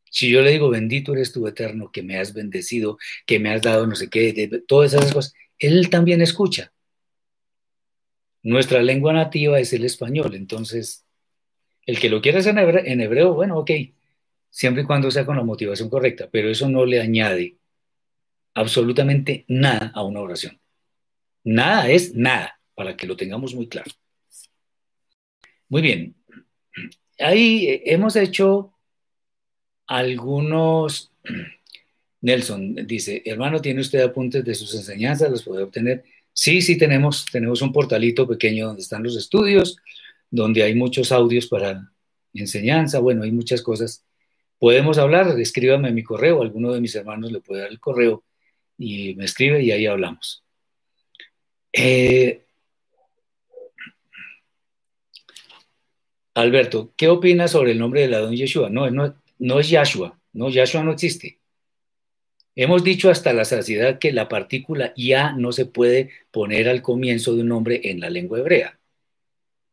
Si yo le digo, bendito eres tú eterno, que me has bendecido, que me has dado no sé qué, todas esas cosas, él también escucha. Nuestra lengua nativa es el español, entonces el que lo quiera hacer en hebreo, bueno, ok, siempre y cuando sea con la motivación correcta, pero eso no le añade absolutamente nada a una oración. Nada es nada, para que lo tengamos muy claro. Muy bien, ahí hemos hecho algunos... Nelson dice, hermano, ¿tiene usted apuntes de sus enseñanzas? ¿Los puede obtener? Sí, sí tenemos, tenemos un portalito pequeño donde están los estudios, donde hay muchos audios para enseñanza, bueno, hay muchas cosas. Podemos hablar, escríbame mi correo, alguno de mis hermanos le puede dar el correo y me escribe y ahí hablamos. Eh, Alberto, ¿qué opinas sobre el nombre de la don Yeshua? No, no, no es Yahshua, no, Yahshua no existe. Hemos dicho hasta la saciedad que la partícula ya no se puede poner al comienzo de un nombre en la lengua hebrea.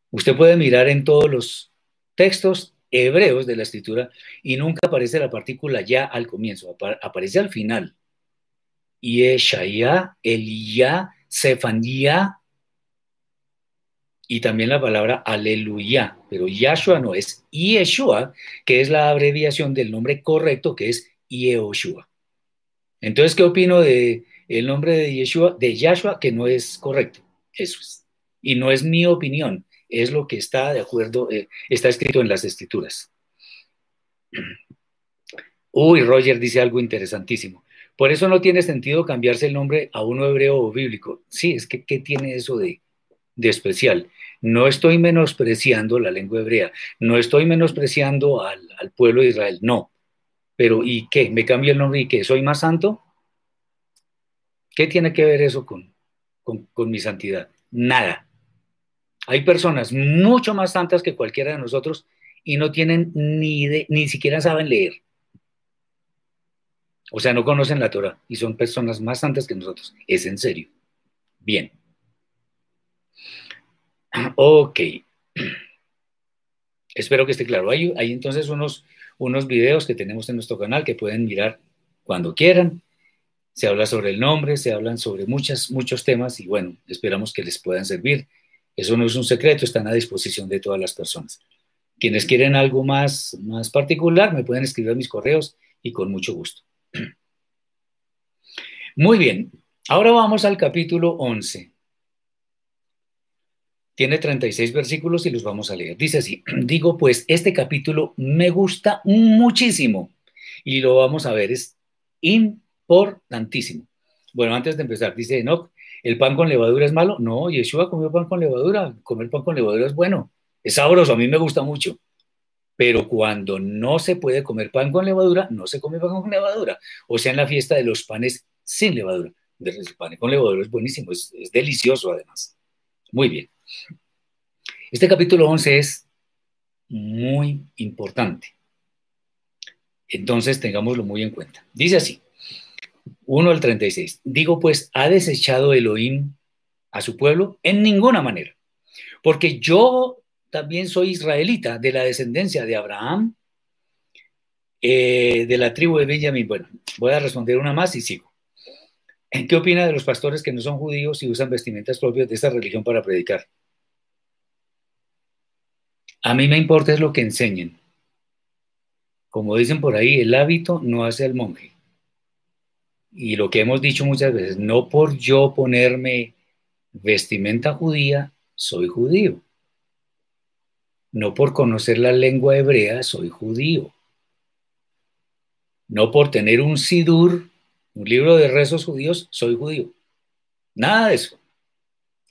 Usted puede mirar en todos los textos hebreos de la escritura y nunca aparece la partícula ya al comienzo, aparece al final. Yeshaya, Eliyah, Sefanía y también la palabra aleluya, pero Yahshua no es Yeshua, que es la abreviación del nombre correcto que es Yehoshua. Entonces, ¿qué opino de el nombre de Yeshua, de Yahshua, que no es correcto? Eso es. Y no es mi opinión, es lo que está de acuerdo, eh, está escrito en las escrituras. Uy, Roger dice algo interesantísimo. Por eso no tiene sentido cambiarse el nombre a uno hebreo o bíblico. Sí, es que ¿qué tiene eso de, de especial? No estoy menospreciando la lengua hebrea, no estoy menospreciando al, al pueblo de Israel, no. Pero ¿y qué? ¿Me cambio el nombre y qué? ¿Soy más santo? ¿Qué tiene que ver eso con, con, con mi santidad? Nada. Hay personas mucho más santas que cualquiera de nosotros y no tienen ni, de, ni siquiera saben leer. O sea, no conocen la Torah y son personas más santas que nosotros. Es en serio. Bien. Ok. Espero que esté claro. Hay, entonces unos, unos videos que tenemos en nuestro canal que pueden mirar cuando quieran. Se habla sobre el nombre, se hablan sobre muchos temas y bueno, esperamos que les puedan servir. Eso no es un secreto, están a disposición de todas las personas. Quienes quieren algo más, más particular, me pueden escribir mis correos y con mucho gusto. Muy bien, ahora vamos al capítulo 11. Tiene 36 versículos y los vamos a leer. Dice así, digo pues, este capítulo me gusta muchísimo y lo vamos a ver, es importantísimo. Bueno, antes de empezar, dice Enoch, ¿El pan con levadura es malo? No, Yeshua comió pan con levadura. Comer pan con levadura es bueno. Es sabroso, a mí me gusta mucho. Pero cuando no se puede comer pan con levadura, no se come pan con levadura. O sea, en la fiesta de los panes sin levadura. El pan con levadura es buenísimo, es, es delicioso además. Muy bien. Este capítulo 11 es muy importante. Entonces, tengámoslo muy en cuenta. Dice así. 1 al 36. Digo pues, ¿ha desechado Elohim a su pueblo? En ninguna manera. Porque yo también soy israelita de la descendencia de Abraham, eh, de la tribu de Benjamín. Bueno, voy a responder una más y sigo. ¿Qué opina de los pastores que no son judíos y usan vestimentas propias de esta religión para predicar? A mí me importa es lo que enseñen. Como dicen por ahí, el hábito no hace al monje y lo que hemos dicho muchas veces, no por yo ponerme vestimenta judía, soy judío. No por conocer la lengua hebrea, soy judío. No por tener un sidur, un libro de rezos judíos, soy judío. Nada de eso.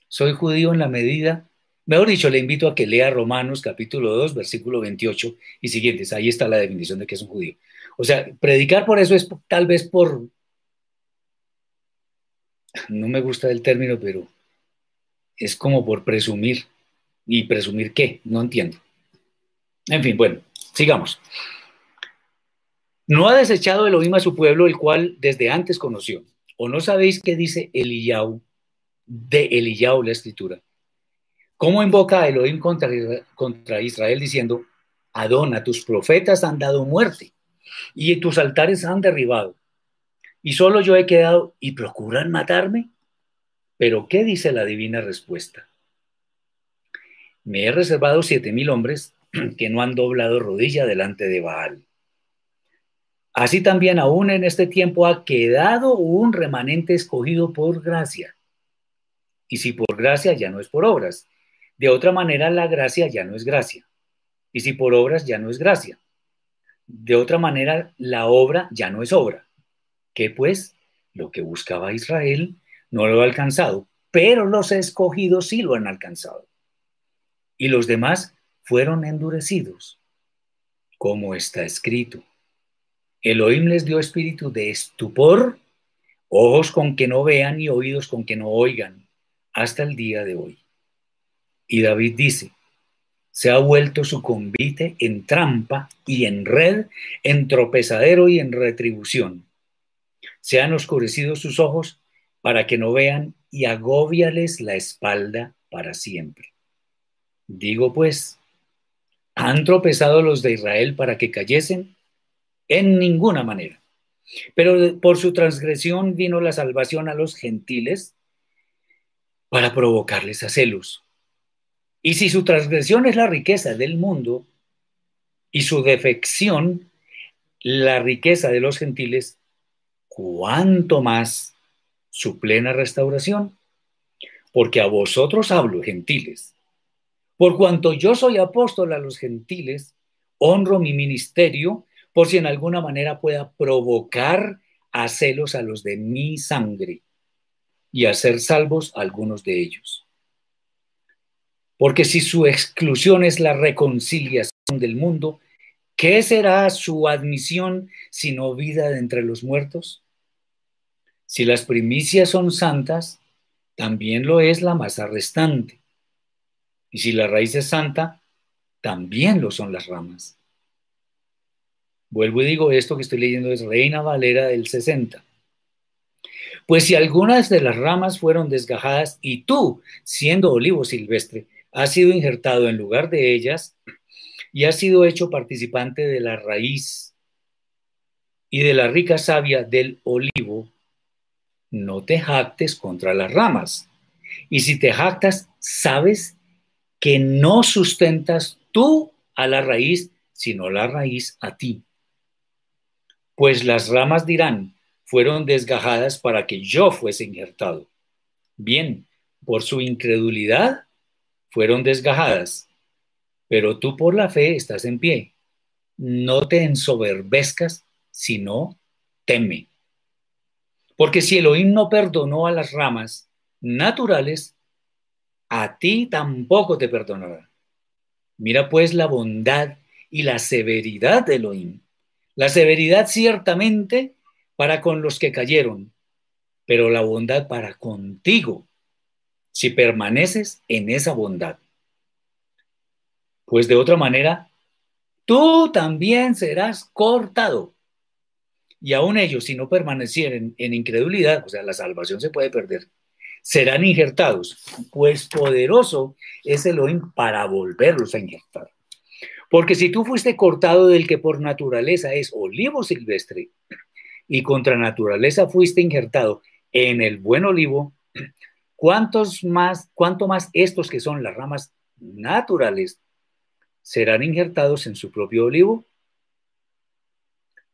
Soy judío en la medida, mejor dicho, le invito a que lea Romanos capítulo 2, versículo 28 y siguientes. Ahí está la definición de que es un judío. O sea, predicar por eso es tal vez por, no me gusta el término, pero es como por presumir. ¿Y presumir qué? No entiendo. En fin, bueno, sigamos. No ha desechado Elohim a su pueblo, el cual desde antes conoció. ¿O no sabéis qué dice Eliyahu, de Eliyahu la escritura? ¿Cómo invoca a Elohim contra, contra Israel diciendo, Adona, tus profetas han dado muerte y tus altares han derribado? y solo yo he quedado y procuran matarme. Pero ¿qué dice la divina respuesta? Me he reservado siete mil hombres que no han doblado rodilla delante de Baal. Así también aún en este tiempo ha quedado un remanente escogido por gracia. Y si por gracia ya no es por obras. De otra manera la gracia ya no es gracia. Y si por obras ya no es gracia. De otra manera la obra ya no es obra que pues lo que buscaba Israel no lo ha alcanzado, pero los escogidos sí lo han alcanzado. Y los demás fueron endurecidos, como está escrito. Elohim les dio espíritu de estupor, ojos con que no vean y oídos con que no oigan, hasta el día de hoy. Y David dice, se ha vuelto su convite en trampa y en red, en tropezadero y en retribución se han oscurecido sus ojos para que no vean y agóbiales la espalda para siempre. Digo pues, ¿Han tropezado los de Israel para que cayesen? En ninguna manera. Pero por su transgresión vino la salvación a los gentiles para provocarles a celos. Y si su transgresión es la riqueza del mundo y su defección la riqueza de los gentiles, cuánto más su plena restauración. Porque a vosotros hablo, gentiles. Por cuanto yo soy apóstol a los gentiles, honro mi ministerio por si en alguna manera pueda provocar a celos a los de mi sangre y hacer salvos algunos de ellos. Porque si su exclusión es la reconciliación del mundo, ¿qué será su admisión sino vida de entre los muertos? Si las primicias son santas, también lo es la masa restante. Y si la raíz es santa, también lo son las ramas. Vuelvo y digo esto que estoy leyendo es Reina Valera del 60. Pues si algunas de las ramas fueron desgajadas y tú, siendo olivo silvestre, has sido injertado en lugar de ellas y has sido hecho participante de la raíz y de la rica savia del olivo, no te jactes contra las ramas. Y si te jactas, sabes que no sustentas tú a la raíz, sino la raíz a ti. Pues las ramas dirán, fueron desgajadas para que yo fuese injertado. Bien, por su incredulidad fueron desgajadas, pero tú por la fe estás en pie. No te ensoberbezcas, sino teme. Porque si Elohim no perdonó a las ramas naturales, a ti tampoco te perdonará. Mira pues la bondad y la severidad de Elohim. La severidad ciertamente para con los que cayeron, pero la bondad para contigo, si permaneces en esa bondad. Pues de otra manera, tú también serás cortado y aún ellos, si no permanecieren en incredulidad, o sea, la salvación se puede perder, serán injertados, pues poderoso es Elohim para volverlos a injertar. Porque si tú fuiste cortado del que por naturaleza es olivo silvestre, y contra naturaleza fuiste injertado en el buen olivo, ¿cuántos más, cuánto más estos que son las ramas naturales serán injertados en su propio olivo?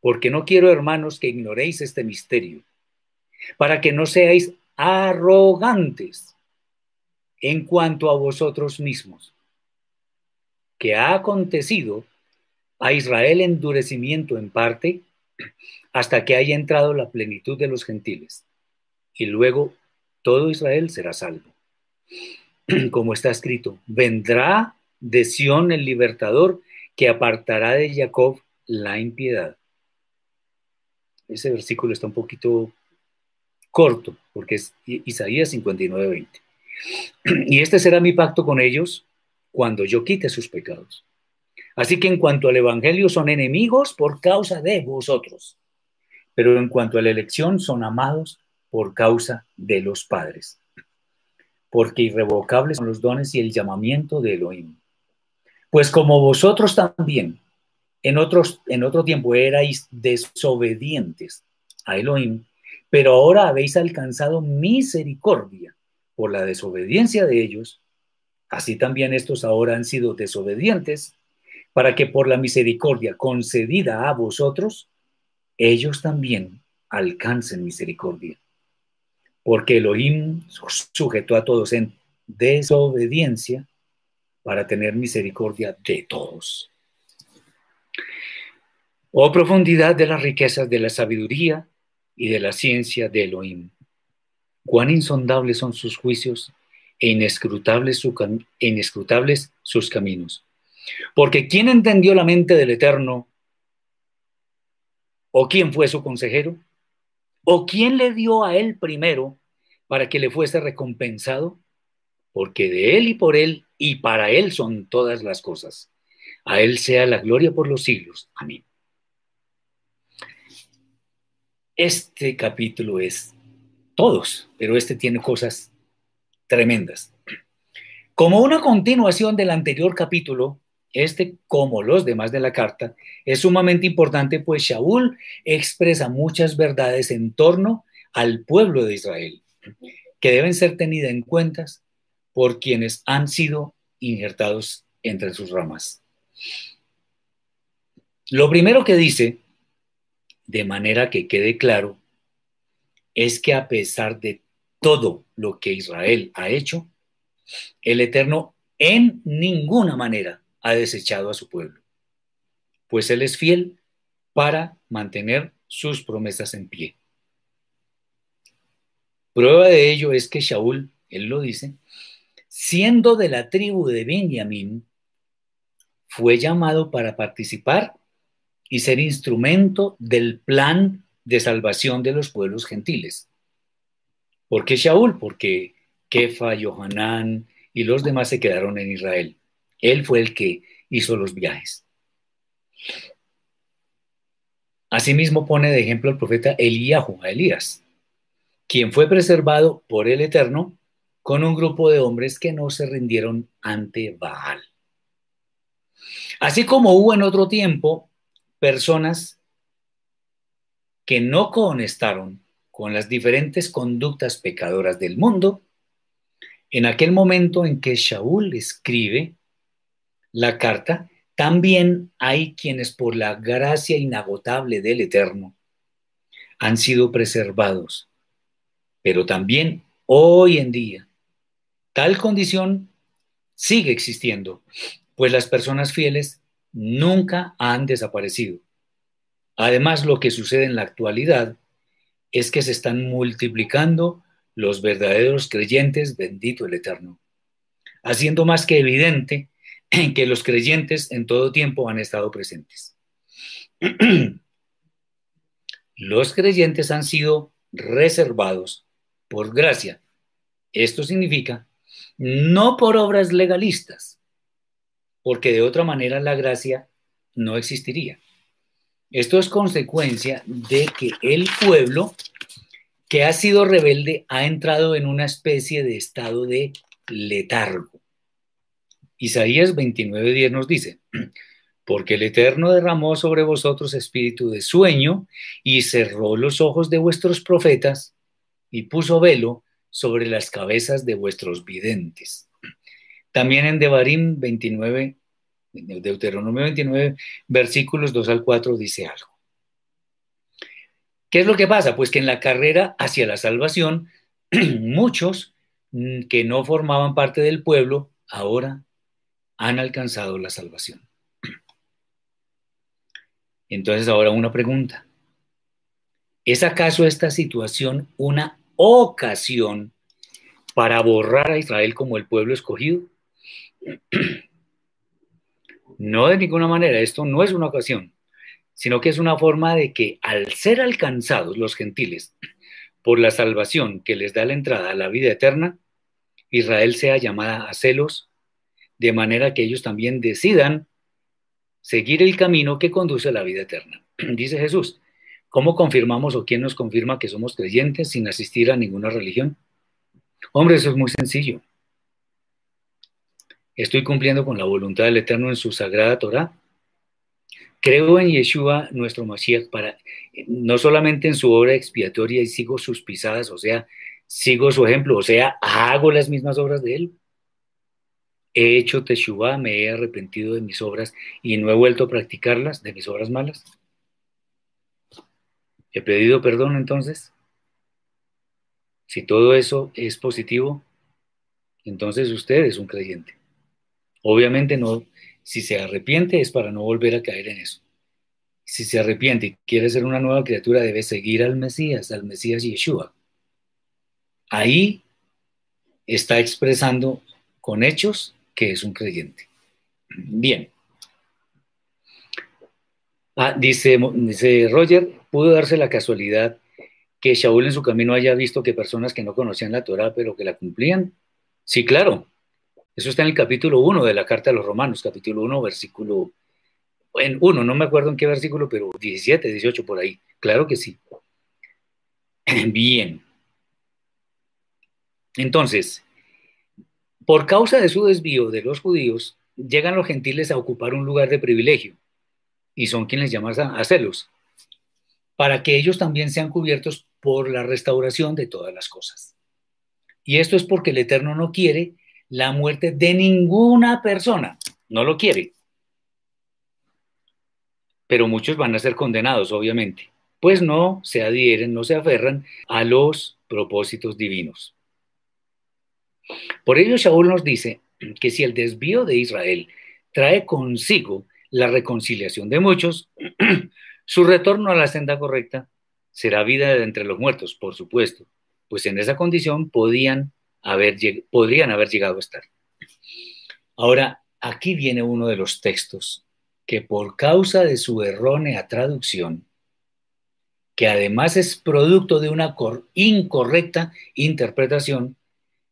porque no quiero, hermanos, que ignoréis este misterio, para que no seáis arrogantes en cuanto a vosotros mismos, que ha acontecido a Israel endurecimiento en parte hasta que haya entrado la plenitud de los gentiles, y luego todo Israel será salvo. Como está escrito, vendrá de Sión el libertador que apartará de Jacob la impiedad ese versículo está un poquito corto, porque es Isaías 59, 20. Y este será mi pacto con ellos cuando yo quite sus pecados. Así que en cuanto al Evangelio son enemigos por causa de vosotros, pero en cuanto a la elección son amados por causa de los padres, porque irrevocables son los dones y el llamamiento de Elohim. Pues como vosotros también en, otros, en otro tiempo erais desobedientes a Elohim, pero ahora habéis alcanzado misericordia por la desobediencia de ellos. Así también estos ahora han sido desobedientes, para que por la misericordia concedida a vosotros, ellos también alcancen misericordia. Porque Elohim sujetó a todos en desobediencia para tener misericordia de todos. Oh profundidad de las riquezas de la sabiduría y de la ciencia de Elohim. Cuán insondables son sus juicios e inescrutables, e inescrutables sus caminos. Porque ¿quién entendió la mente del Eterno? ¿O quién fue su consejero? ¿O quién le dio a él primero para que le fuese recompensado? Porque de él y por él y para él son todas las cosas. A él sea la gloria por los siglos. Amén. Este capítulo es todos, pero este tiene cosas tremendas. Como una continuación del anterior capítulo, este, como los demás de la carta, es sumamente importante, pues Shaul expresa muchas verdades en torno al pueblo de Israel, que deben ser tenidas en cuenta por quienes han sido injertados entre sus ramas. Lo primero que dice, de manera que quede claro, es que a pesar de todo lo que Israel ha hecho, el Eterno en ninguna manera ha desechado a su pueblo, pues Él es fiel para mantener sus promesas en pie. Prueba de ello es que Shaul, él lo dice, siendo de la tribu de Benjamín, fue llamado para participar y ser instrumento del plan de salvación de los pueblos gentiles. ¿Por qué Shaul? Porque Kefa, Johanán y los demás se quedaron en Israel. Él fue el que hizo los viajes. Asimismo pone de ejemplo al profeta a Elías, quien fue preservado por el Eterno con un grupo de hombres que no se rindieron ante Baal. Así como hubo en otro tiempo personas que no conestaron con las diferentes conductas pecadoras del mundo, en aquel momento en que Shaul escribe la carta, también hay quienes por la gracia inagotable del Eterno han sido preservados. Pero también hoy en día, tal condición sigue existiendo, pues las personas fieles nunca han desaparecido. Además, lo que sucede en la actualidad es que se están multiplicando los verdaderos creyentes, bendito el Eterno, haciendo más que evidente en que los creyentes en todo tiempo han estado presentes. los creyentes han sido reservados por gracia. Esto significa no por obras legalistas, porque de otra manera la gracia no existiría. Esto es consecuencia de que el pueblo que ha sido rebelde ha entrado en una especie de estado de letargo. Isaías 29:10 nos dice, porque el Eterno derramó sobre vosotros espíritu de sueño y cerró los ojos de vuestros profetas y puso velo sobre las cabezas de vuestros videntes. También en Devarim 29, Deuteronomio 29, versículos 2 al 4 dice algo. ¿Qué es lo que pasa? Pues que en la carrera hacia la salvación, muchos mm, que no formaban parte del pueblo ahora han alcanzado la salvación. Entonces ahora una pregunta. ¿Es acaso esta situación una ocasión para borrar a Israel como el pueblo escogido? No de ninguna manera, esto no es una ocasión sino que es una forma de que al ser alcanzados los gentiles por la salvación que les da la entrada a la vida eterna, Israel sea llamada a celos, de manera que ellos también decidan seguir el camino que conduce a la vida eterna. Dice Jesús, ¿cómo confirmamos o quién nos confirma que somos creyentes sin asistir a ninguna religión? Hombre, eso es muy sencillo. Estoy cumpliendo con la voluntad del Eterno en su sagrada Torah Creo en Yeshua, nuestro Mashiach, para, no solamente en su obra expiatoria y sigo sus pisadas, o sea, sigo su ejemplo, o sea, hago las mismas obras de él. He hecho Teshuvah, me he arrepentido de mis obras y no he vuelto a practicarlas, de mis obras malas. He pedido perdón entonces. Si todo eso es positivo, entonces usted es un creyente. Obviamente no, si se arrepiente es para no volver a caer en eso. Si se arrepiente y quiere ser una nueva criatura, debe seguir al Mesías, al Mesías Yeshua. Ahí está expresando con hechos que es un creyente. Bien. Ah, dice, Roger, pudo darse la casualidad que Shaul en su camino haya visto que personas que no conocían la Torah, pero que la cumplían. Sí, claro. Eso está en el capítulo 1 de la Carta de los Romanos, capítulo 1, versículo, en 1, no me acuerdo en qué versículo, pero 17, 18 por ahí. Claro que sí. Bien. Entonces, por causa de su desvío de los judíos, llegan los gentiles a ocupar un lugar de privilegio y son quienes llaman a celos, para que ellos también sean cubiertos por la restauración de todas las cosas. Y esto es porque el Eterno no quiere la muerte de ninguna persona, no lo quiere. Pero muchos van a ser condenados, obviamente, pues no se adhieren, no se aferran a los propósitos divinos. Por ello, Shaul nos dice que si el desvío de Israel trae consigo la reconciliación de muchos, su retorno a la senda correcta será vida de entre los muertos, por supuesto, pues en esa condición podían haber, podrían haber llegado a estar. Ahora, aquí viene uno de los textos que por causa de su errónea traducción, que además es producto de una incorrecta interpretación,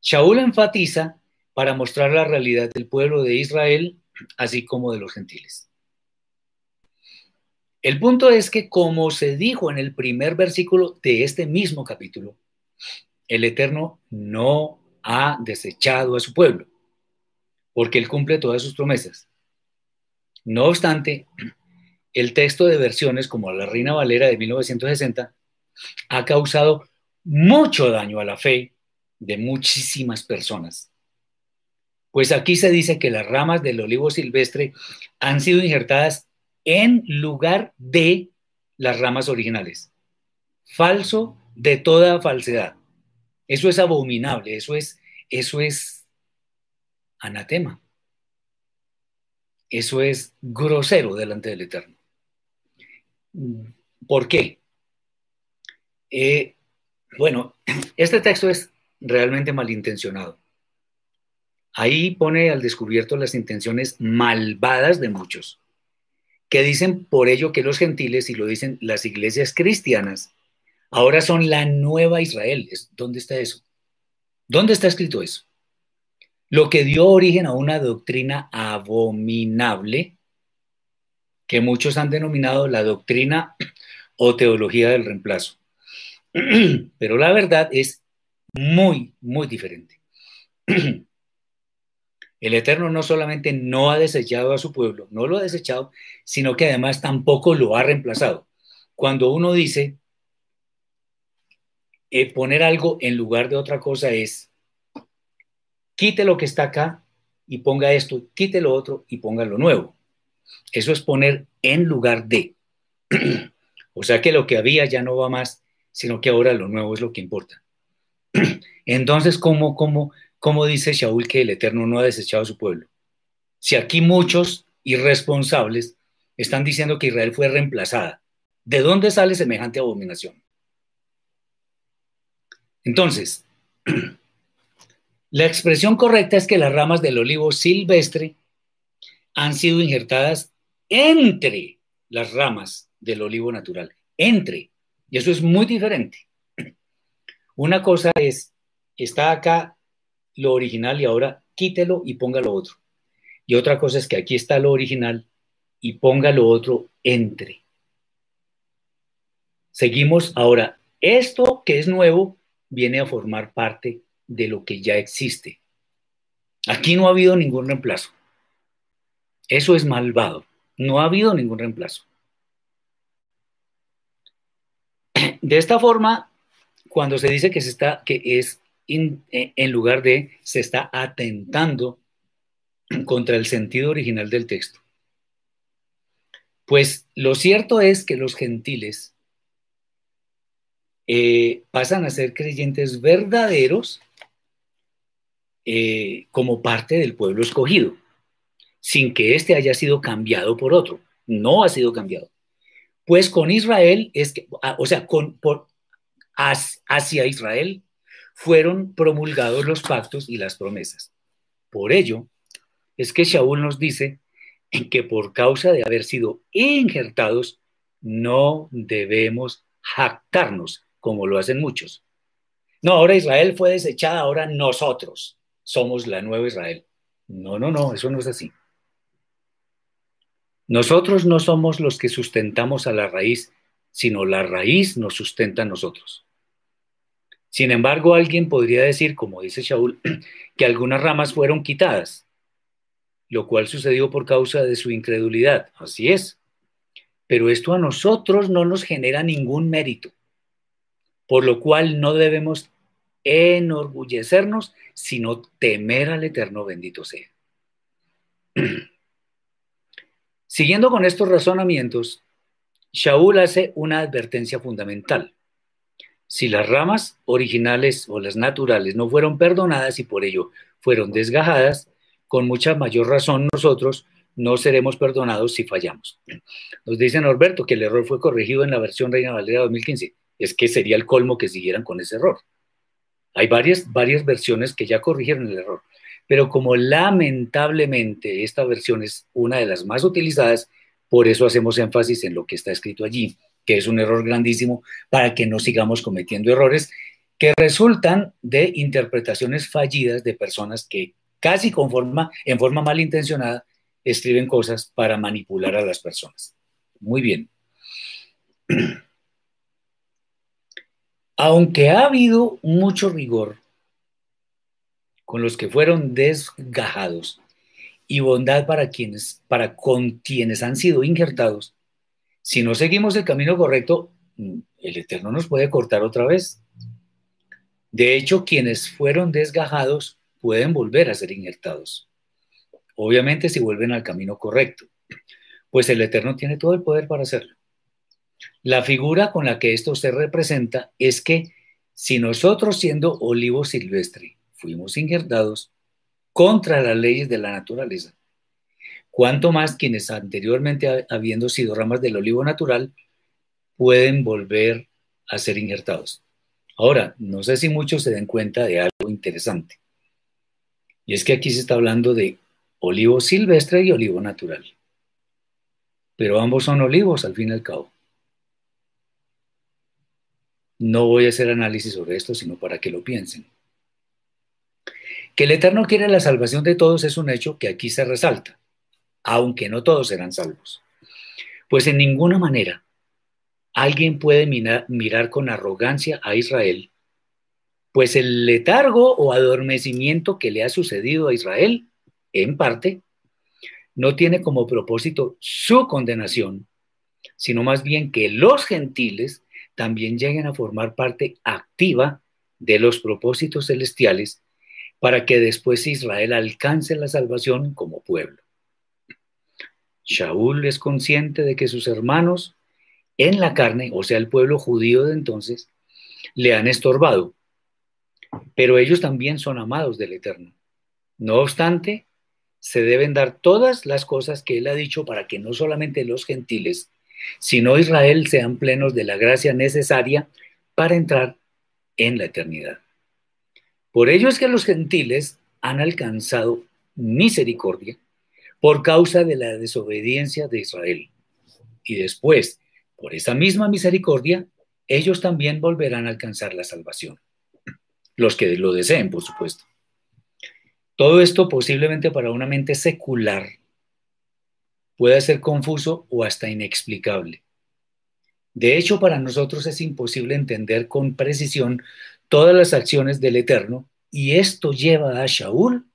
Shaul enfatiza para mostrar la realidad del pueblo de Israel, así como de los gentiles. El punto es que, como se dijo en el primer versículo de este mismo capítulo, el Eterno no ha desechado a su pueblo, porque Él cumple todas sus promesas. No obstante, el texto de versiones como la Reina Valera de 1960 ha causado mucho daño a la fe de muchísimas personas. Pues aquí se dice que las ramas del olivo silvestre han sido injertadas en lugar de las ramas originales. Falso de toda falsedad. Eso es abominable, eso es, eso es anatema. Eso es grosero delante del Eterno. ¿Por qué? Eh, bueno, este texto es realmente malintencionado. Ahí pone al descubierto las intenciones malvadas de muchos, que dicen por ello que los gentiles, y lo dicen las iglesias cristianas, ahora son la nueva Israel. ¿Dónde está eso? ¿Dónde está escrito eso? Lo que dio origen a una doctrina abominable que muchos han denominado la doctrina o teología del reemplazo. Pero la verdad es muy, muy diferente. El Eterno no solamente no ha desechado a su pueblo, no lo ha desechado, sino que además tampoco lo ha reemplazado. Cuando uno dice eh, poner algo en lugar de otra cosa es quite lo que está acá y ponga esto, quite lo otro y ponga lo nuevo. Eso es poner en lugar de. o sea que lo que había ya no va más, sino que ahora lo nuevo es lo que importa. Entonces, ¿cómo, cómo, ¿cómo dice Shaul que el Eterno no ha desechado a su pueblo? Si aquí muchos irresponsables están diciendo que Israel fue reemplazada, ¿de dónde sale semejante abominación? Entonces, la expresión correcta es que las ramas del olivo silvestre han sido injertadas entre las ramas del olivo natural, entre, y eso es muy diferente. Una cosa es, está acá lo original y ahora quítelo y ponga lo otro. Y otra cosa es que aquí está lo original y ponga lo otro entre. Seguimos ahora. Esto que es nuevo viene a formar parte de lo que ya existe. Aquí no ha habido ningún reemplazo. Eso es malvado. No ha habido ningún reemplazo. De esta forma, cuando se dice que se está, que es eh, en lugar de se está atentando contra el sentido original del texto. Pues lo cierto es que los gentiles eh, pasan a ser creyentes verdaderos eh, como parte del pueblo escogido, sin que éste haya sido cambiado por otro. No ha sido cambiado. Pues con Israel es que, ah, o sea, con, por, hacia Israel fueron promulgados los pactos y las promesas. Por ello, es que Shaul nos dice en que por causa de haber sido injertados, no debemos jactarnos como lo hacen muchos. No, ahora Israel fue desechada, ahora nosotros somos la nueva Israel. No, no, no, eso no es así. Nosotros no somos los que sustentamos a la raíz, sino la raíz nos sustenta a nosotros. Sin embargo, alguien podría decir, como dice Shaul, que algunas ramas fueron quitadas. lo cual sucedió por causa de su incredulidad. Así es. Pero esto a nosotros no nos genera ningún mérito, por lo cual no debemos enorgullecernos, sino temer al Eterno bendito sea. Siguiendo con estos razonamientos, Shaul hace una advertencia fundamental. Si las ramas originales o las naturales no fueron perdonadas y por ello fueron desgajadas, con mucha mayor razón nosotros no seremos perdonados si fallamos. Nos dice Norberto que el error fue corregido en la versión Reina Valera 2015. Es que sería el colmo que siguieran con ese error. Hay varias, varias versiones que ya corrigieron el error, pero como lamentablemente esta versión es una de las más utilizadas, por eso hacemos énfasis en lo que está escrito allí, que es un error grandísimo para que no sigamos cometiendo errores que resultan de interpretaciones fallidas de personas que casi con forma, en forma malintencionada escriben cosas para manipular a las personas. Muy bien. Aunque ha habido mucho rigor con los que fueron desgajados y bondad para quienes, para con quienes han sido injertados, si no seguimos el camino correcto, el Eterno nos puede cortar otra vez. De hecho, quienes fueron desgajados pueden volver a ser injertados. Obviamente si vuelven al camino correcto, pues el Eterno tiene todo el poder para hacerlo. La figura con la que esto se representa es que si nosotros siendo olivo silvestre fuimos injertados contra las leyes de la naturaleza, cuanto más quienes anteriormente habiendo sido ramas del olivo natural pueden volver a ser injertados. Ahora, no sé si muchos se den cuenta de algo interesante. Y es que aquí se está hablando de olivo silvestre y olivo natural. Pero ambos son olivos al fin y al cabo. No voy a hacer análisis sobre esto, sino para que lo piensen. Que el Eterno quiere la salvación de todos es un hecho que aquí se resalta, aunque no todos serán salvos. Pues en ninguna manera alguien puede mirar, con arrogancia a Israel, pues el letargo o adormecimiento que le ha sucedido a Israel en parte, no tiene como propósito su condenación, sino más bien que los gentiles también lleguen a formar parte activa de los propósitos celestiales para que después Israel alcance la salvación como pueblo. Shaul es consciente de que sus hermanos en la carne, o sea, el pueblo judío de entonces, le han estorbado, pero ellos también son amados del Eterno. No obstante, se deben dar todas las cosas que Él ha dicho para que no solamente los gentiles, sino Israel sean plenos de la gracia necesaria para entrar en la eternidad. Por ello es que los gentiles han alcanzado misericordia por causa de la desobediencia de Israel. Y después, por esa misma misericordia, ellos también volverán a alcanzar la salvación. Los que lo deseen, por supuesto. Todo esto posiblemente para una mente secular puede ser confuso o hasta inexplicable. De hecho, para nosotros es imposible entender con precisión todas las acciones del Eterno y esto lleva a Shaul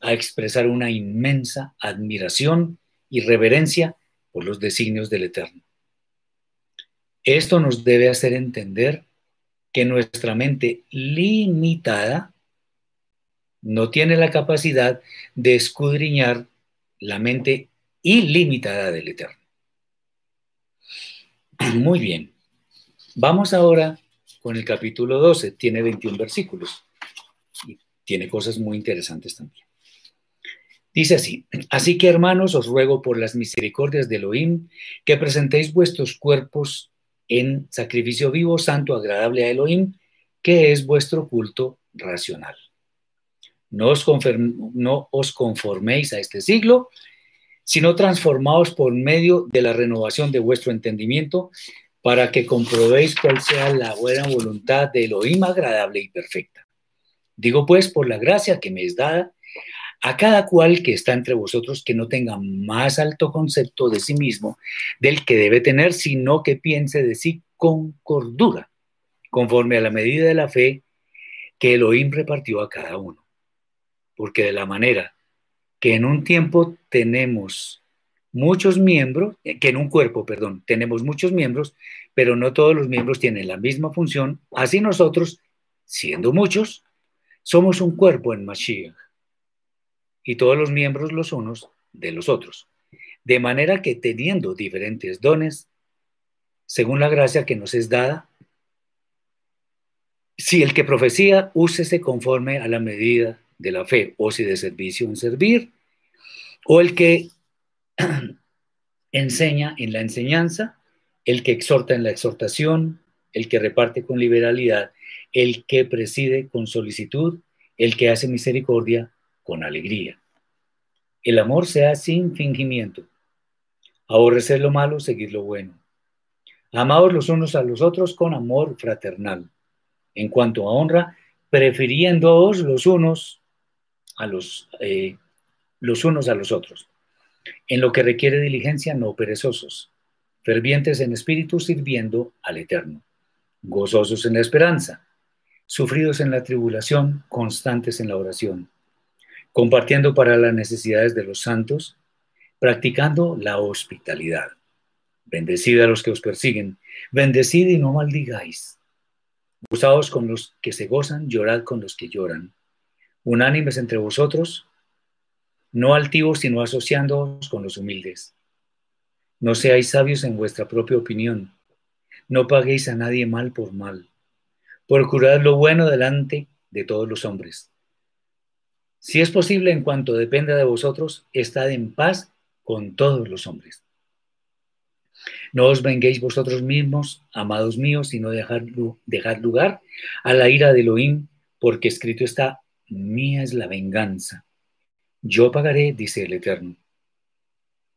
a expresar una inmensa admiración y reverencia por los designios del Eterno. Esto nos debe hacer entender que nuestra mente limitada no tiene la capacidad de escudriñar la mente ilimitada del Eterno. Muy bien. Vamos ahora con el capítulo 12. Tiene 21 versículos y tiene cosas muy interesantes también. Dice así, así que hermanos, os ruego por las misericordias de Elohim que presentéis vuestros cuerpos en sacrificio vivo, santo, agradable a Elohim, que es vuestro culto racional. No os, no os conforméis a este siglo, sino transformaos por medio de la renovación de vuestro entendimiento para que comprobéis cuál sea la buena voluntad de Elohim agradable y perfecta. Digo pues, por la gracia que me es dada, a cada cual que está entre vosotros que no tenga más alto concepto de sí mismo del que debe tener, sino que piense de sí con cordura, conforme a la medida de la fe que Elohim repartió a cada uno porque de la manera que en un tiempo tenemos muchos miembros, eh, que en un cuerpo, perdón, tenemos muchos miembros, pero no todos los miembros tienen la misma función. Así nosotros, siendo muchos, somos un cuerpo en Mashiach y todos los miembros los unos de los otros. De manera que teniendo diferentes dones, según la gracia que nos es dada, si el que profecía, úsese conforme a la medida de la fe, o si de servicio en servir, o el que enseña en la enseñanza, el que exhorta en la exhortación, el que reparte con liberalidad, el que preside con solicitud, el que hace misericordia con alegría. El amor sea sin fingimiento. Aborrecer lo malo, seguir lo bueno. Amaos los unos a los otros con amor fraternal. En cuanto a honra, prefiriéndoos los unos a los, eh, los unos a los otros en lo que requiere diligencia, no perezosos, fervientes en espíritu, sirviendo al Eterno, gozosos en la esperanza, sufridos en la tribulación, constantes en la oración, compartiendo para las necesidades de los santos, practicando la hospitalidad. Bendecid a los que os persiguen, bendecid y no maldigáis. Gozaos con los que se gozan, llorad con los que lloran. Unánimes entre vosotros, no altivos, sino asociándoos con los humildes. No seáis sabios en vuestra propia opinión. No paguéis a nadie mal por mal. Procurad lo bueno delante de todos los hombres. Si es posible, en cuanto dependa de vosotros, estad en paz con todos los hombres. No os venguéis vosotros mismos, amados míos, sino dejad, dejad lugar a la ira de Elohim, porque escrito está, mía es la venganza yo pagaré, dice el Eterno.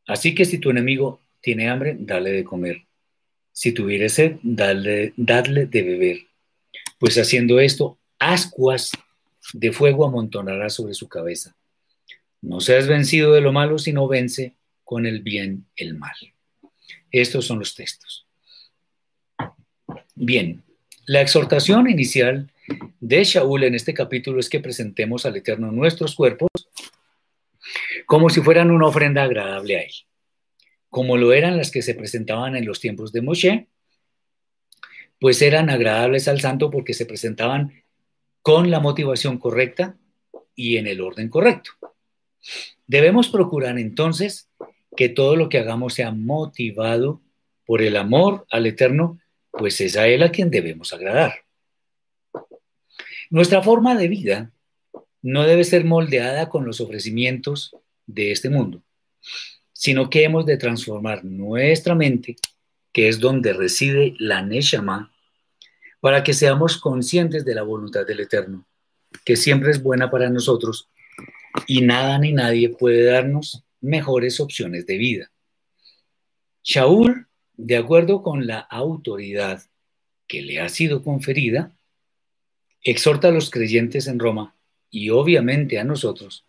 Así que si tu enemigo tiene hambre, dale de comer. Si tuviere sed, dale, dadle de beber. Pues haciendo esto, ascuas de fuego amontonará sobre su cabeza. No seas vencido de lo malo, sino vence con el bien el mal. Estos son los textos. Bien, la exhortación inicial de Shaul en este capítulo es que presentemos al Eterno nuestros cuerpos como si fueran una ofrenda agradable a él, como lo eran las que se presentaban en los tiempos de Moshe, pues eran agradables al santo porque se presentaban con la motivación correcta y en el orden correcto. Debemos procurar entonces que todo lo que hagamos sea motivado por el amor al Eterno, pues es a Él a quien debemos agradar. Nuestra forma de vida no debe ser moldeada con los ofrecimientos de este mundo, sino que hemos de transformar nuestra mente, que es donde reside la Neshama, para que seamos conscientes de la voluntad del Eterno, que siempre es buena para nosotros y nada ni nadie puede darnos mejores opciones de vida. Shaul, de acuerdo con la autoridad que le ha sido conferida, exhorta a los creyentes en Roma y obviamente a nosotros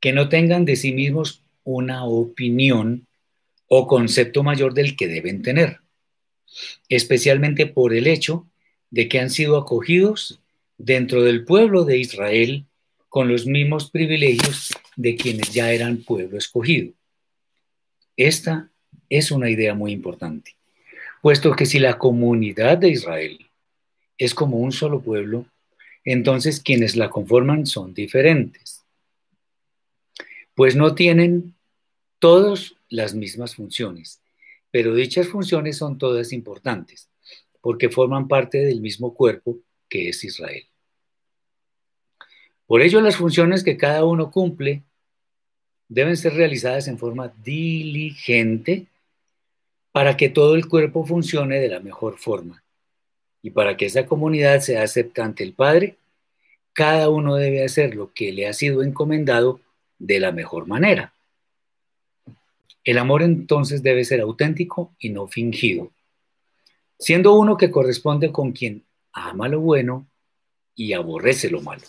que no tengan de sí mismos una opinión o concepto mayor del que deben tener, especialmente por el hecho de que han sido acogidos dentro del pueblo de Israel con los mismos privilegios de quienes ya eran pueblo escogido. Esta es una idea muy importante, puesto que si la comunidad de Israel es como un solo pueblo, entonces quienes la conforman son diferentes pues no tienen todos las mismas funciones, pero dichas funciones son todas importantes, porque forman parte del mismo cuerpo que es Israel. Por ello, las funciones que cada uno cumple deben ser realizadas en forma diligente para que todo el cuerpo funcione de la mejor forma. Y para que esa comunidad sea aceptante el Padre, cada uno debe hacer lo que le ha sido encomendado de la mejor manera. El amor entonces debe ser auténtico y no fingido, siendo uno que corresponde con quien ama lo bueno y aborrece lo malo.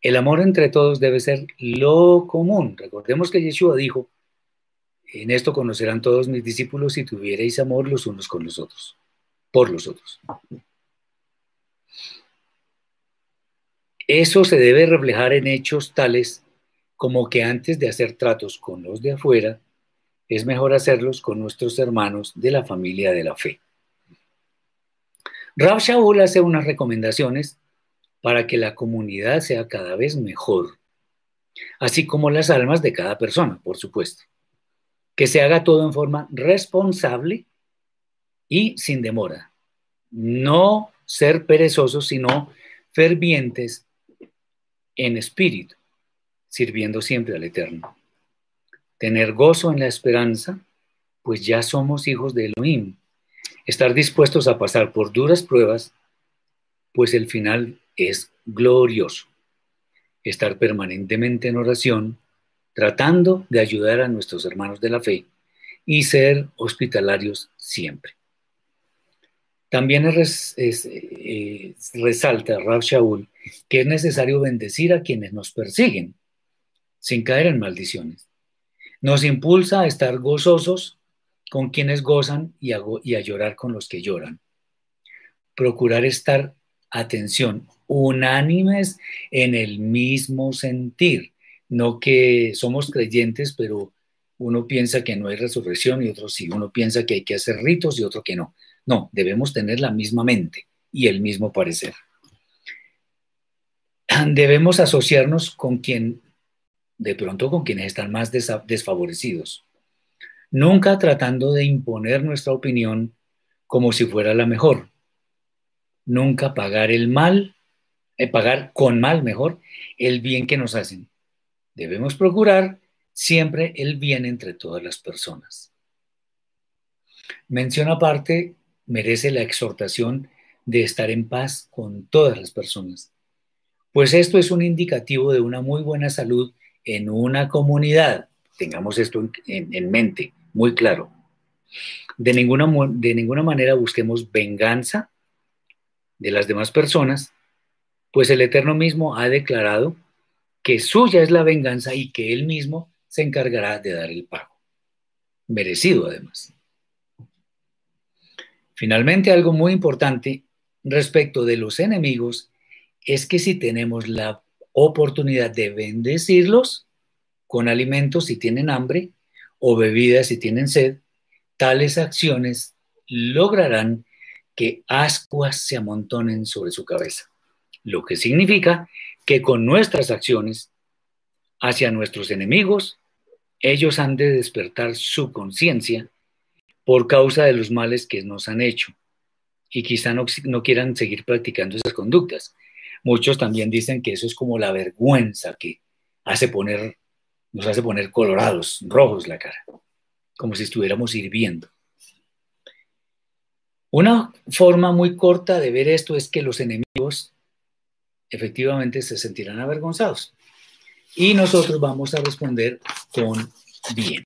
El amor entre todos debe ser lo común. Recordemos que Yeshua dijo, en esto conocerán todos mis discípulos si tuvierais amor los unos con los otros, por los otros. Eso se debe reflejar en hechos tales como que antes de hacer tratos con los de afuera, es mejor hacerlos con nuestros hermanos de la familia de la fe. Rab Shaul hace unas recomendaciones para que la comunidad sea cada vez mejor, así como las almas de cada persona, por supuesto. Que se haga todo en forma responsable y sin demora. No ser perezosos, sino fervientes en espíritu, sirviendo siempre al Eterno. Tener gozo en la esperanza, pues ya somos hijos de Elohim estar dispuestos a pasar por duras pruebas, pues el final es glorioso. Estar permanentemente en oración, tratando de ayudar a nuestros hermanos de la fe y ser hospitalarios siempre. También eh, resalta Rab Shaul que es necesario bendecir a quienes nos persiguen, sin caer en maldiciones. Nos impulsa a estar gozosos con quienes gozan y a, llorar con los que lloran. Procurar estar, atención, unánimes en el mismo sentir, no que somos creyentes, pero uno piensa que no hay resurrección y otro sí, uno piensa que hay que hacer ritos y otro que no. No, debemos tener la misma mente y el mismo parecer. Debemos asociarnos con quien, de pronto con quienes están más desfavorecidos nunca tratando de imponer nuestra opinión como si fuera la mejor. Nunca pagar el mal, eh, pagar con mal mejor, el bien que nos hacen. Debemos procurar siempre el bien entre todas las personas. Mención aparte merece la exhortación de estar en paz con todas las personas, pues esto es un indicativo de una muy buena salud en una comunidad. Tengamos esto en mente muy claro. De ninguna, de ninguna manera busquemos venganza de las demás personas, pues el Eterno mismo ha declarado que suya es la venganza y que él mismo se encargará de dar el pago. Merecido además. Finalmente, algo muy importante respecto de los enemigos es que si tenemos la oportunidad de bendecirlos con alimentos si tienen hambre, o bebidas si tienen sed, tales acciones lograrán que ascuas se amontonen sobre su cabeza, lo que significa que con nuestras acciones hacia nuestros enemigos, ellos han de despertar su conciencia por causa de los males que nos han hecho y quizá no, no, quieran seguir practicando esas conductas. Muchos también dicen que eso es como la vergüenza que hace poner nos hace poner colorados, rojos la cara, como si estuviéramos hirviendo. Una forma muy corta de ver esto es que los enemigos efectivamente se sentirán avergonzados y nosotros vamos a responder con bien.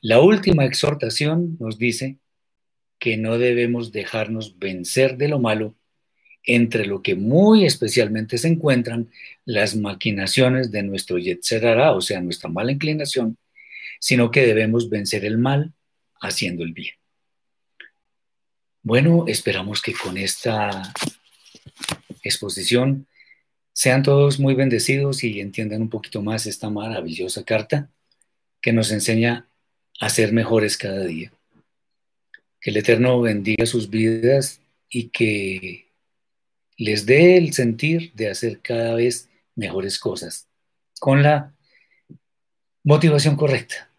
La última exhortación nos dice que no debemos dejarnos vencer de lo malo entre lo que muy especialmente se encuentran las maquinaciones de nuestro Yetzerara, o sea, nuestra mala inclinación, sino que debemos vencer el mal haciendo el bien. Bueno, esperamos que con esta exposición sean todos muy bendecidos y entiendan un poquito más esta maravillosa carta que nos enseña a ser mejores cada día. Que el Eterno bendiga sus vidas y que les dé el sentir de hacer cada vez mejores cosas, con la motivación correcta,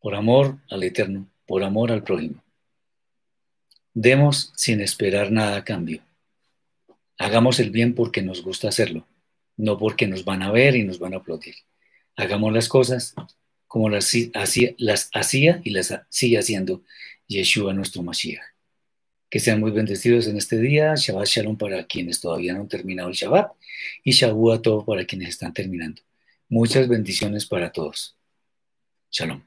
por amor al Eterno, por amor al prójimo. Demos sin esperar nada a cambio. Hagamos el bien porque nos gusta hacerlo, no porque nos van a ver y nos van a aplaudir. Hagamos las cosas como las hacía, y las sigue haciendo Yeshua nuestro Mashiach. Que sean muy bendecidos en este día. Shabbat Shalom para quienes todavía no han terminado el Shabbat y todo para quienes están terminando. Muchas bendiciones para todos. Shalom.